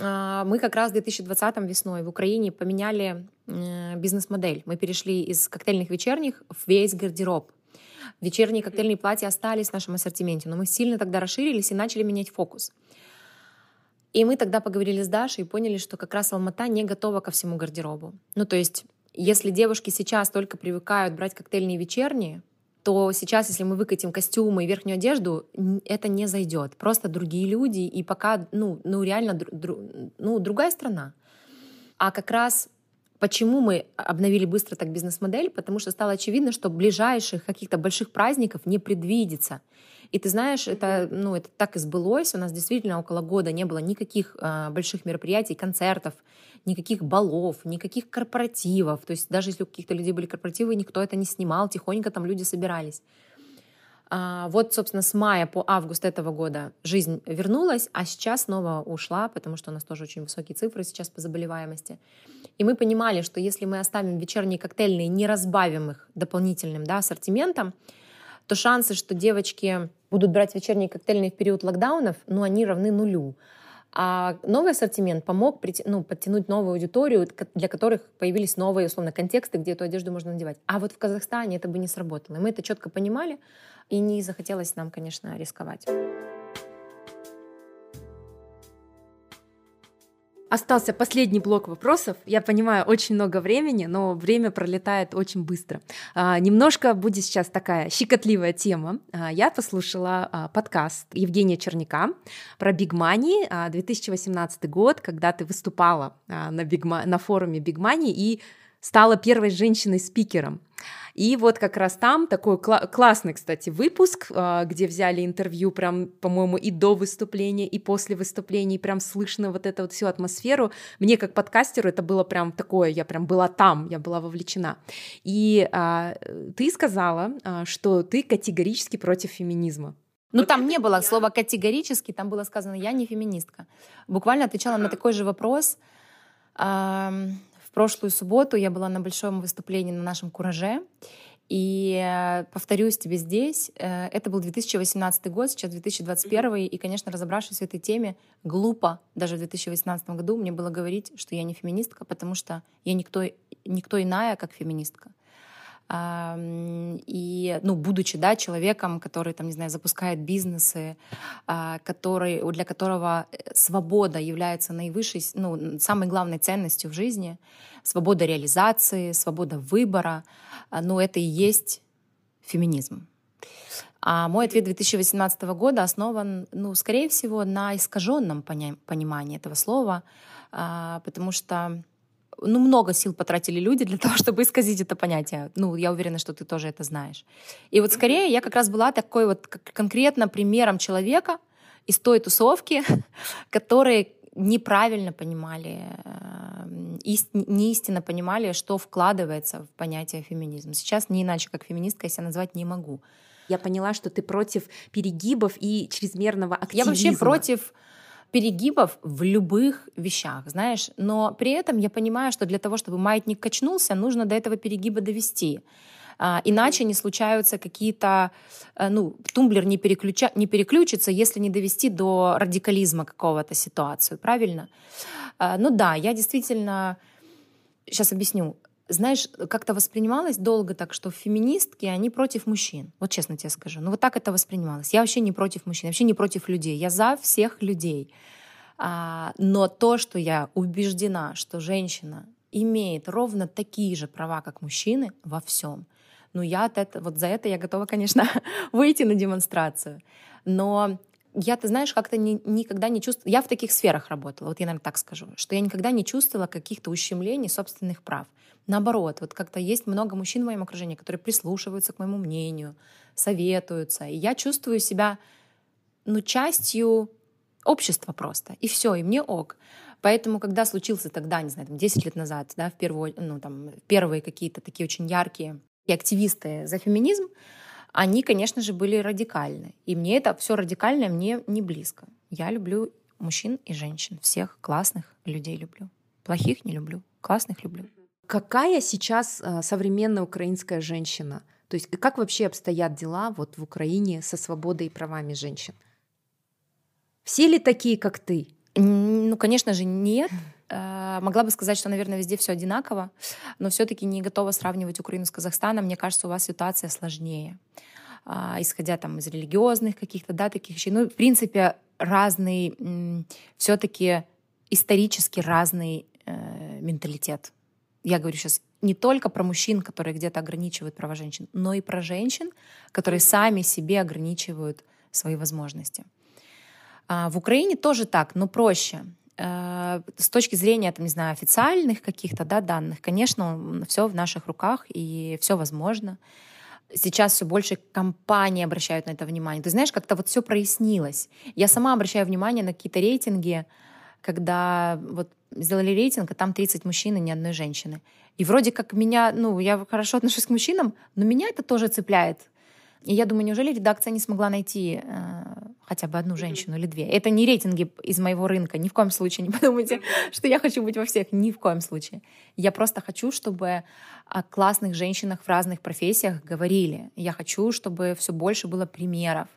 А, мы как раз в 2020 весной в Украине поменяли э, бизнес-модель. Мы перешли из коктейльных вечерних в весь гардероб. Вечерние коктейльные платья остались в нашем ассортименте, но мы сильно тогда расширились и начали менять фокус. И мы тогда поговорили с Дашей и поняли, что как раз Алмата не готова ко всему гардеробу. Ну, то есть, если девушки сейчас только привыкают брать коктейльные вечерние, то сейчас, если мы выкатим костюмы и верхнюю одежду, это не зайдет. Просто другие люди, и пока, ну, ну реально, дру, ну, другая страна. А как раз Почему мы обновили быстро так бизнес-модель? Потому что стало очевидно, что ближайших каких-то больших праздников не предвидится. И ты знаешь, это, ну, это так и сбылось. У нас действительно около года не было никаких э, больших мероприятий, концертов, никаких балов, никаких корпоративов. То есть даже если у каких-то людей были корпоративы, никто это не снимал, тихонько там люди собирались. А, вот, собственно, с мая по август этого года жизнь вернулась, а сейчас снова ушла, потому что у нас тоже очень высокие цифры сейчас по заболеваемости. И мы понимали, что если мы оставим вечерние коктейльные, не разбавим их дополнительным да, ассортиментом, то шансы, что девочки будут брать вечерние коктейльные в период локдаунов, ну, они равны нулю. А новый ассортимент помог ну, подтянуть новую аудиторию, для которых появились новые, условно, контексты, где эту одежду можно надевать. А вот в Казахстане это бы не сработало. И мы это четко понимали, и не захотелось нам, конечно, рисковать. Остался последний блок вопросов. Я понимаю, очень много времени, но время пролетает очень быстро. А, немножко будет сейчас такая щекотливая тема. А, я послушала а, подкаст Евгения Черняка про Big Money 2018 год, когда ты выступала а, на, Big на форуме Big Money и стала первой женщиной-спикером. И вот как раз там такой кла- классный, кстати, выпуск, э, где взяли интервью прям, по-моему, и до выступления, и после выступления, и прям слышно вот эту вот всю атмосферу. Мне как подкастеру это было прям такое, я прям была там, я была вовлечена. И э, ты сказала, э, что ты категорически против феминизма. Ну, там не было слова категорически, там было сказано «я не феминистка». Буквально отвечала на такой же вопрос. В прошлую субботу я была на большом выступлении на нашем «Кураже», и э, повторюсь тебе здесь, э, это был 2018 год, сейчас 2021, и, конечно, разобравшись в этой теме, глупо даже в 2018 году мне было говорить, что я не феминистка, потому что я никто, никто иная, как феминистка. И, ну, будучи, да, человеком, который, там, не знаю, запускает бизнесы, а, который, для которого э, свобода является наивысшей, ну, самой главной ценностью в жизни, свобода реализации, свобода выбора, а, ну, это и есть феминизм. А мой ответ 2018 года основан, ну, скорее всего, на искаженном понимании этого слова, а, потому что ну, много сил потратили люди для [LAUGHS] того, чтобы исказить это понятие. Ну, я уверена, что ты тоже это знаешь. И вот скорее я как раз была такой вот конкретно примером человека из той тусовки, [LAUGHS] которые неправильно понимали, э, не истинно понимали, что вкладывается в понятие феминизм. Сейчас не иначе, как феминистка, я себя назвать не могу. Я поняла, что ты против перегибов и чрезмерного активизма. Я вообще против перегибов в любых вещах, знаешь. Но при этом я понимаю, что для того, чтобы маятник качнулся, нужно до этого перегиба довести. А, иначе не случаются какие-то, э, ну, тумблер не, переключа, не переключится, если не довести до радикализма какого-то ситуацию, правильно? А, ну да, я действительно, сейчас объясню, знаешь, как-то воспринималось долго так, что феминистки, они против мужчин. Вот честно тебе скажу. Ну вот так это воспринималось. Я вообще не против мужчин, вообще не против людей. Я за всех людей. А, но то, что я убеждена, что женщина имеет ровно такие же права, как мужчины во всем, ну я от этого, вот за это я готова, конечно, [LAUGHS] выйти на демонстрацию. Но я, ты знаешь, как-то ни, никогда не чувствовала... Я в таких сферах работала, вот я, наверное, так скажу, что я никогда не чувствовала каких-то ущемлений собственных прав. Наоборот, вот как-то есть много мужчин в моем окружении, которые прислушиваются к моему мнению, советуются. И я чувствую себя, ну, частью общества просто. И все, и мне ок. Поэтому, когда случился тогда, не знаю, там, 10 лет назад, да, в первую, ну, там, первые какие-то такие очень яркие и активисты за феминизм, они, конечно же, были радикальны. И мне это все радикальное мне не близко. Я люблю мужчин и женщин, всех классных людей люблю. Плохих не люблю, классных люблю. Какая сейчас э, современная украинская женщина? То есть как вообще обстоят дела вот в Украине со свободой и правами женщин? Все ли такие, как ты? Ну, конечно же, нет. Э, могла бы сказать, что, наверное, везде все одинаково, но все-таки не готова сравнивать Украину с Казахстаном. Мне кажется, у вас ситуация сложнее, а, исходя там из религиозных каких-то, да, таких вещей. Ну, в принципе, разный, все-таки исторически разный э, менталитет. Я говорю сейчас не только про мужчин, которые где-то ограничивают права женщин, но и про женщин, которые сами себе ограничивают свои возможности. А в Украине тоже так, но проще. Э, с точки зрения, там, не знаю, официальных каких-то да, данных, конечно, все в наших руках и все возможно. Сейчас все больше компаний обращают на это внимание. Ты знаешь, как-то вот все прояснилось. Я сама обращаю внимание на какие-то рейтинги, когда вот сделали рейтинг, а там 30 мужчин и ни одной женщины. И вроде как меня, ну, я хорошо отношусь к мужчинам, но меня это тоже цепляет. И я думаю, неужели редакция не смогла найти э, хотя бы одну женщину или две? Это не рейтинги из моего рынка. Ни в коем случае не подумайте, что я хочу быть во всех. Ни в коем случае. Я просто хочу, чтобы о классных женщинах в разных профессиях говорили. Я хочу, чтобы все больше было примеров.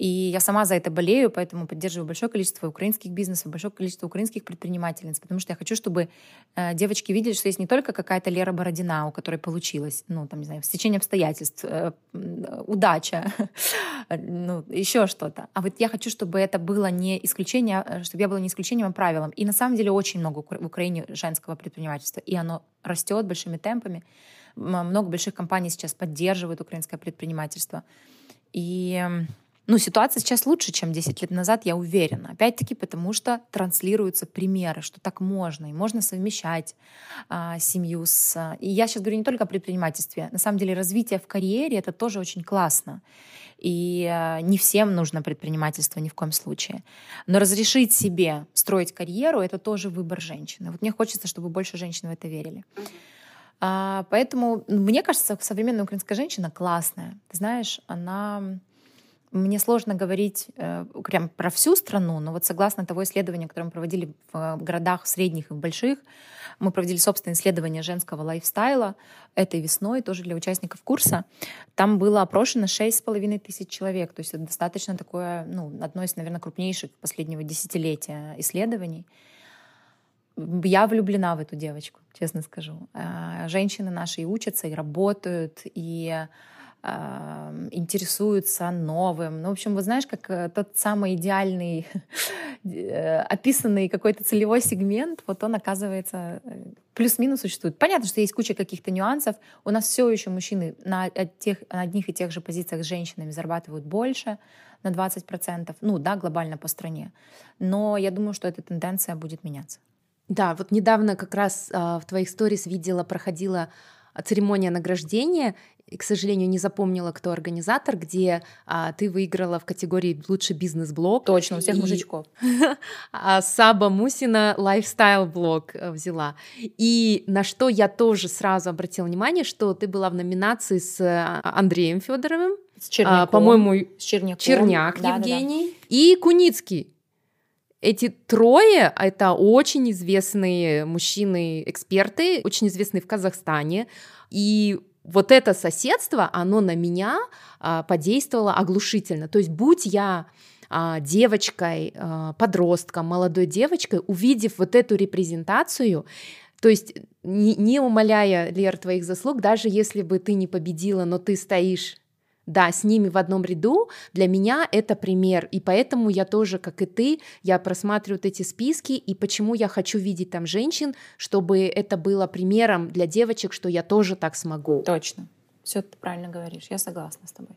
И я сама за это болею, поэтому поддерживаю большое количество украинских бизнесов, большое количество украинских предпринимательниц, потому что я хочу, чтобы э, девочки видели, что есть не только какая-то Лера Бородина, у которой получилось, ну, там, не знаю, в стечение обстоятельств, э, удача, [LAUGHS] ну, еще что-то. А вот я хочу, чтобы это было не исключение, э, чтобы я была не исключением, а правилом. И на самом деле очень много в Украине женского предпринимательства, и оно растет большими темпами. Много больших компаний сейчас поддерживают украинское предпринимательство. И ну, ситуация сейчас лучше, чем 10 лет назад, я уверена. Опять-таки, потому что транслируются примеры, что так можно, и можно совмещать а, семью с... И я сейчас говорю не только о предпринимательстве. На самом деле развитие в карьере — это тоже очень классно. И а, не всем нужно предпринимательство ни в коем случае. Но разрешить себе строить карьеру — это тоже выбор женщины. Вот мне хочется, чтобы больше женщин в это верили. А, поэтому мне кажется, современная украинская женщина классная. Ты знаешь, она мне сложно говорить э, прям про всю страну, но вот согласно того исследования, которое мы проводили в э, городах средних и больших, мы проводили собственное исследование женского лайфстайла этой весной, тоже для участников курса. Там было опрошено 6,5 тысяч человек, то есть это достаточно такое, ну, одно из, наверное, крупнейших последнего десятилетия исследований. Я влюблена в эту девочку, честно скажу. Э, женщины наши и учатся, и работают, и интересуются новым. Ну, в общем, вот знаешь, как э, тот самый идеальный, [LAUGHS] э, описанный какой-то целевой сегмент, вот он, оказывается, э, плюс-минус существует. Понятно, что есть куча каких-то нюансов. У нас все еще мужчины на, тех, на одних и тех же позициях с женщинами зарабатывают больше, на 20%, ну да, глобально по стране. Но я думаю, что эта тенденция будет меняться. Да, вот недавно как раз э, в твоих сторис видела, проходила церемония награждения, и, к сожалению, не запомнила, кто организатор, где а, ты выиграла в категории лучший бизнес-блог. Точно, у всех и... мужичков. [LAUGHS] а Саба Мусина лайфстайл-блог э, взяла. И на что я тоже сразу обратила внимание, что ты была в номинации с а, Андреем Федоровым, с Черняком, а, по-моему, с Черняком. Черняк да, Евгений да, да. и Куницкий. Эти трое — это очень известные мужчины-эксперты, очень известные в Казахстане. И вот это соседство, оно на меня а, подействовало оглушительно. То есть будь я а, девочкой, а, подростком, молодой девочкой, увидев вот эту репрезентацию, то есть не, не умаляя, Лер, твоих заслуг, даже если бы ты не победила, но ты стоишь да, с ними в одном ряду, для меня это пример, и поэтому я тоже, как и ты, я просматриваю вот эти списки, и почему я хочу видеть там женщин, чтобы это было примером для девочек, что я тоже так смогу. Точно, все ты правильно говоришь, я согласна с тобой.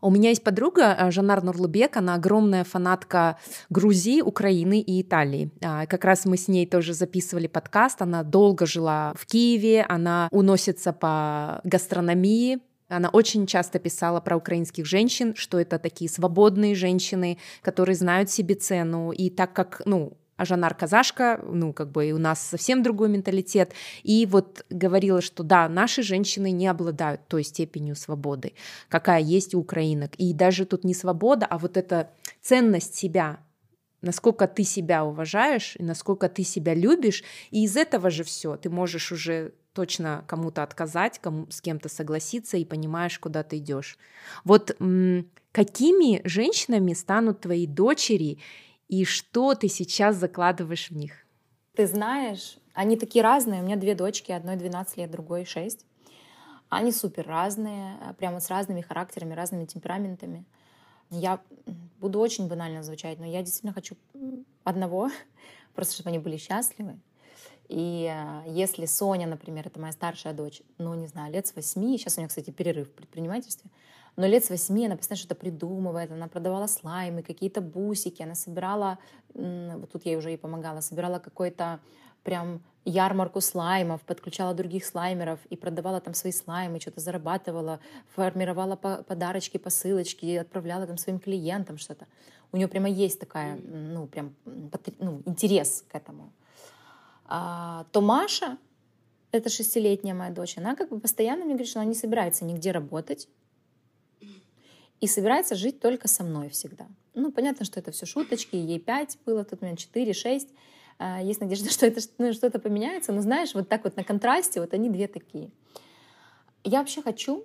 У меня есть подруга э, Жанар Нурлубек, она огромная фанатка Грузии, Украины и Италии. А, как раз мы с ней тоже записывали подкаст, она долго жила в Киеве, она уносится по гастрономии, она очень часто писала про украинских женщин, что это такие свободные женщины, которые знают себе цену. И так как, ну, а Жанар казашка, ну, как бы и у нас совсем другой менталитет. И вот говорила, что да, наши женщины не обладают той степенью свободы, какая есть у украинок. И даже тут не свобода, а вот эта ценность себя, насколько ты себя уважаешь и насколько ты себя любишь. И из этого же все ты можешь уже точно кому-то отказать, кому, с кем-то согласиться и понимаешь, куда ты идешь. Вот м- какими женщинами станут твои дочери и что ты сейчас закладываешь в них? Ты знаешь, они такие разные. У меня две дочки, одной 12 лет, другой 6. Они супер разные, прямо с разными характерами, разными темпераментами. Я буду очень банально звучать, но я действительно хочу одного, [LAUGHS] просто чтобы они были счастливы. И э, если Соня, например, это моя старшая дочь, ну, не знаю, лет с восьми, сейчас у нее, кстати, перерыв в предпринимательстве, но лет с восьми она постоянно что-то придумывает, она продавала слаймы, какие-то бусики, она собирала, вот тут я ей уже и помогала, собирала какой-то прям ярмарку слаймов, подключала других слаймеров и продавала там свои слаймы, что-то зарабатывала, формировала подарочки, посылочки, отправляла там своим клиентам что-то. У нее прямо есть такая, ну, прям ну, интерес к этому. А, то Маша, это шестилетняя моя дочь, она как бы постоянно мне говорит, что она не собирается нигде работать и собирается жить только со мной всегда. Ну, понятно, что это все шуточки, ей пять было, тут меня четыре, шесть. А, есть надежда, [LAUGHS] что это ну, что-то поменяется, но знаешь, вот так вот на контрасте, вот они две такие. Я вообще хочу...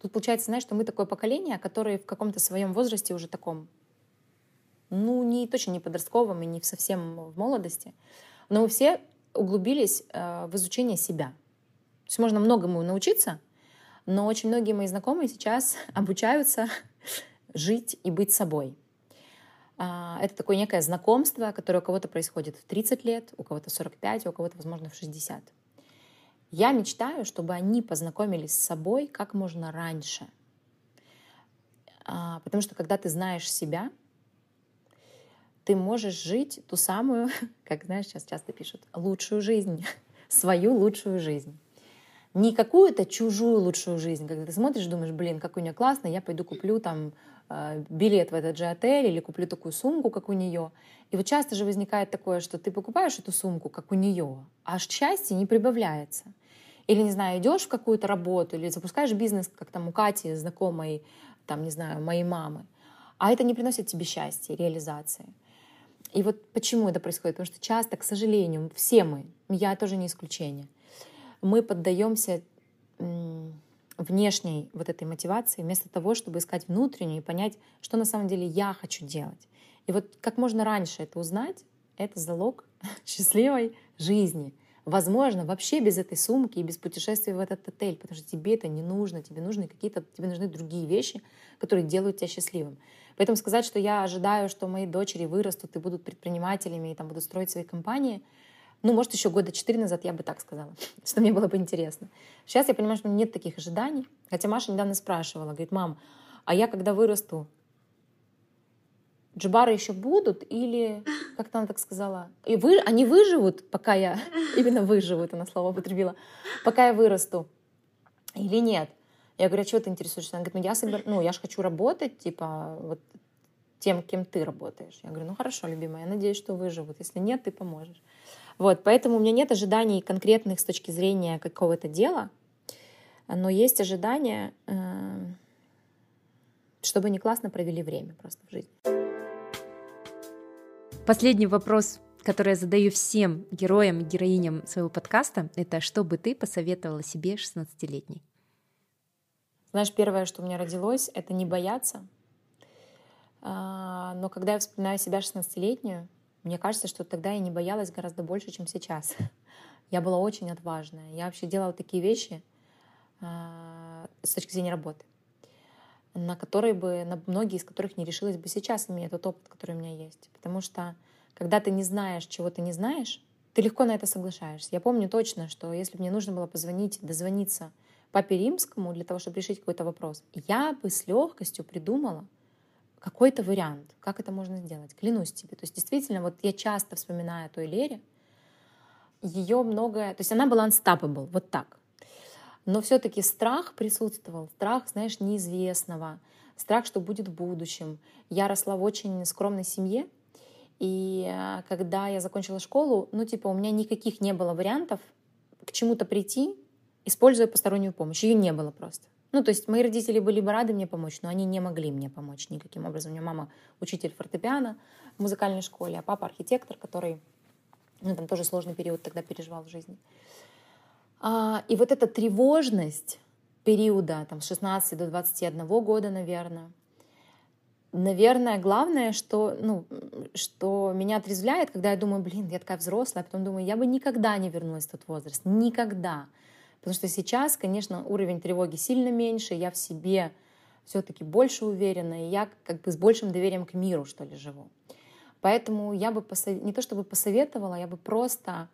Тут получается, знаешь, что мы такое поколение, которое в каком-то своем возрасте уже таком ну, не точно не подростковом и не совсем в молодости, но мы все углубились э, в изучение себя. То есть можно многому научиться, но очень многие мои знакомые сейчас [LAUGHS] обучаются [LAUGHS] жить и быть собой. А, это такое некое знакомство, которое у кого-то происходит в 30 лет, у кого-то в 45, у кого-то, возможно, в 60. Я мечтаю, чтобы они познакомились с собой как можно раньше. А, потому что когда ты знаешь себя, ты можешь жить ту самую, [LAUGHS] как знаешь, сейчас часто пишут, лучшую жизнь, [LAUGHS] свою лучшую жизнь. Не какую-то чужую лучшую жизнь, когда ты смотришь, думаешь, блин, как у нее классно, я пойду куплю там э, билет в этот же отель или куплю такую сумку, как у нее. И вот часто же возникает такое, что ты покупаешь эту сумку, как у нее, а счастье не прибавляется. Или, не знаю, идешь в какую-то работу, или запускаешь бизнес, как там у Кати, знакомой, там, не знаю, моей мамы, а это не приносит тебе счастья, реализации. И вот почему это происходит? Потому что часто, к сожалению, все мы, я тоже не исключение, мы поддаемся внешней вот этой мотивации вместо того, чтобы искать внутреннюю и понять, что на самом деле я хочу делать. И вот как можно раньше это узнать, это залог [LAUGHS] счастливой жизни. Возможно, вообще без этой сумки и без путешествия в этот отель, потому что тебе это не нужно, тебе нужны какие-то, тебе нужны другие вещи, которые делают тебя счастливым. Поэтому сказать, что я ожидаю, что мои дочери вырастут и будут предпринимателями и там будут строить свои компании, ну, может, еще года четыре назад я бы так сказала, [LAUGHS] что мне было бы интересно. Сейчас я понимаю, что нет таких ожиданий. Хотя Маша недавно спрашивала, говорит, мам, а я когда вырасту, джибары еще будут или, как она так сказала, и вы, они выживут, пока я, [LAUGHS] именно выживут, она слово употребила, пока я вырасту или нет? Я говорю, а чего ты интересуешься? Она говорит, ну я, собер... ну, я же хочу работать, типа, вот тем, кем ты работаешь. Я говорю, ну хорошо, любимая, я надеюсь, что выживут. Если нет, ты поможешь. Вот, поэтому у меня нет ожиданий конкретных с точки зрения какого-то дела, но есть ожидания, э, чтобы они классно провели время просто в жизни. Последний вопрос, который я задаю всем героям и героиням своего подкаста, это что бы ты посоветовала себе 16-летней? Знаешь, первое, что у меня родилось, это не бояться. А, но когда я вспоминаю себя 16-летнюю, мне кажется, что тогда я не боялась гораздо больше, чем сейчас. [LAUGHS] Я была очень отважная. Я вообще делала такие вещи а, с точки зрения работы, на которые бы, на многие из которых не решилась бы сейчас, имея тот опыт, который у меня есть. Потому что когда ты не знаешь, чего ты не знаешь, ты легко на это соглашаешься. Я помню точно, что если мне нужно было позвонить, дозвониться папе римскому для того, чтобы решить какой-то вопрос, я бы с легкостью придумала какой-то вариант, как это можно сделать. Клянусь тебе. То есть действительно, вот я часто вспоминаю о той Лере, ее многое... То есть она была unstoppable, вот так. Но все-таки страх присутствовал, страх, знаешь, неизвестного, страх, что будет в будущем. Я росла в очень скромной семье, и э, когда я закончила школу, ну, типа, у меня никаких не было вариантов к чему-то прийти, используя постороннюю помощь. Ее не было просто. Ну, то есть мои родители были бы рады мне помочь, но они не могли мне помочь никаким образом. У меня мама учитель фортепиано в музыкальной школе, а папа архитектор, который, ну, там тоже сложный период тогда переживал в жизни. А, и вот эта тревожность периода там, с 16 до 21 года, наверное, наверное, главное, что, ну, что меня отрезвляет, когда я думаю, блин, я такая взрослая, а потом думаю, я бы никогда не вернулась в тот возраст, никогда. Потому что сейчас, конечно, уровень тревоги сильно меньше, я в себе все-таки больше уверена, и я как бы с большим доверием к миру, что ли, живу. Поэтому я бы посов... не то чтобы посоветовала, я бы просто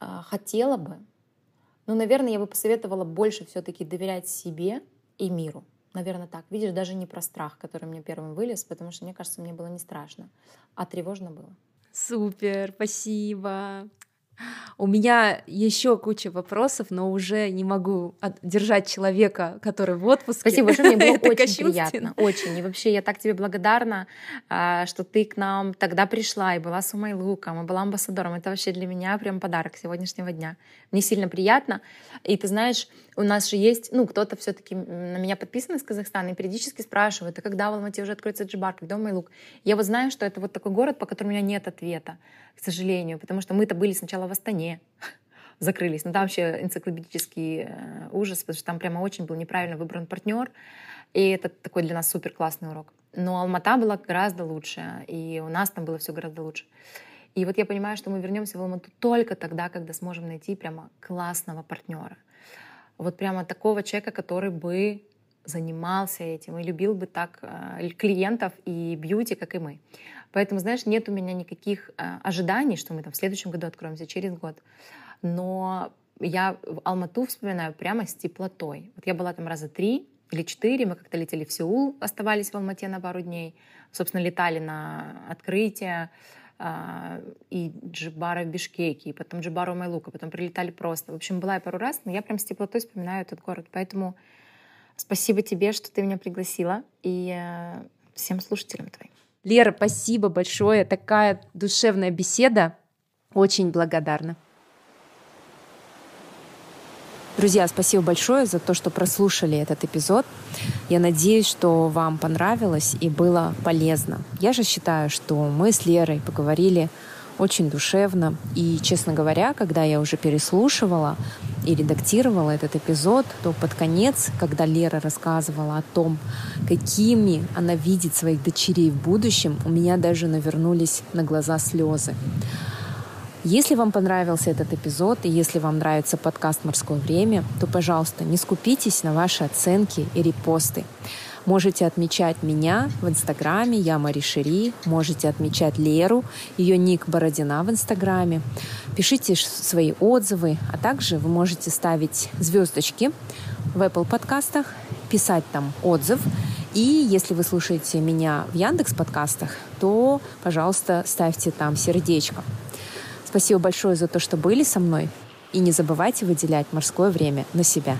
э, хотела бы, ну, наверное, я бы посоветовала больше все-таки доверять себе и миру. Наверное, так. Видишь, даже не про страх, который мне первым вылез, потому что, мне кажется, мне было не страшно, а тревожно было. Супер, спасибо. У меня еще куча вопросов, но уже не могу держать человека, который в отпуске. Спасибо большое, мне было [LAUGHS] очень приятно, очень. И вообще я так тебе благодарна, а, что ты к нам тогда пришла и была с Умайлуком, и была амбассадором. Это вообще для меня прям подарок сегодняшнего дня. Мне сильно приятно. И ты знаешь, у нас же есть, ну, кто-то все таки на меня подписан из Казахстана и периодически спрашивает, а когда в Алмате уже откроется Джибар, когда Умайлук? Я вот знаю, что это вот такой город, по которому у меня нет ответа, к сожалению, потому что мы-то были сначала в Астане, [LAUGHS] закрылись. Но там вообще энциклопедический э, ужас, потому что там прямо очень был неправильно выбран партнер. И это такой для нас супер классный урок. Но Алмата была гораздо лучше, и у нас там было все гораздо лучше. И вот я понимаю, что мы вернемся в Алмату только тогда, когда сможем найти прямо классного партнера. Вот прямо такого человека, который бы занимался этим и любил бы так э, клиентов и бьюти, как и мы. Поэтому, знаешь, нет у меня никаких э, ожиданий, что мы там в следующем году откроемся, через год но я в Алмату вспоминаю прямо с теплотой. Вот я была там раза три или четыре, мы как-то летели в Сеул, оставались в Алмате на пару дней, собственно, летали на открытие, и Джибара в Бишкеке, и потом Джибара в Майлука, потом прилетали просто. В общем, была я пару раз, но я прям с теплотой вспоминаю этот город. Поэтому спасибо тебе, что ты меня пригласила, и э, всем слушателям твоим. Лера, спасибо большое. Такая душевная беседа. Очень благодарна. Друзья, спасибо большое за то, что прослушали этот эпизод. Я надеюсь, что вам понравилось и было полезно. Я же считаю, что мы с Лерой поговорили очень душевно. И, честно говоря, когда я уже переслушивала и редактировала этот эпизод, то под конец, когда Лера рассказывала о том, какими она видит своих дочерей в будущем, у меня даже навернулись на глаза слезы. Если вам понравился этот эпизод и если вам нравится подкаст «Морское время», то, пожалуйста, не скупитесь на ваши оценки и репосты. Можете отмечать меня в Инстаграме, я Мари Шери. Можете отмечать Леру, ее ник Бородина в Инстаграме. Пишите свои отзывы, а также вы можете ставить звездочки в Apple подкастах, писать там отзыв. И если вы слушаете меня в Яндекс подкастах, то, пожалуйста, ставьте там сердечко. Спасибо большое за то, что были со мной. И не забывайте выделять морское время на себя.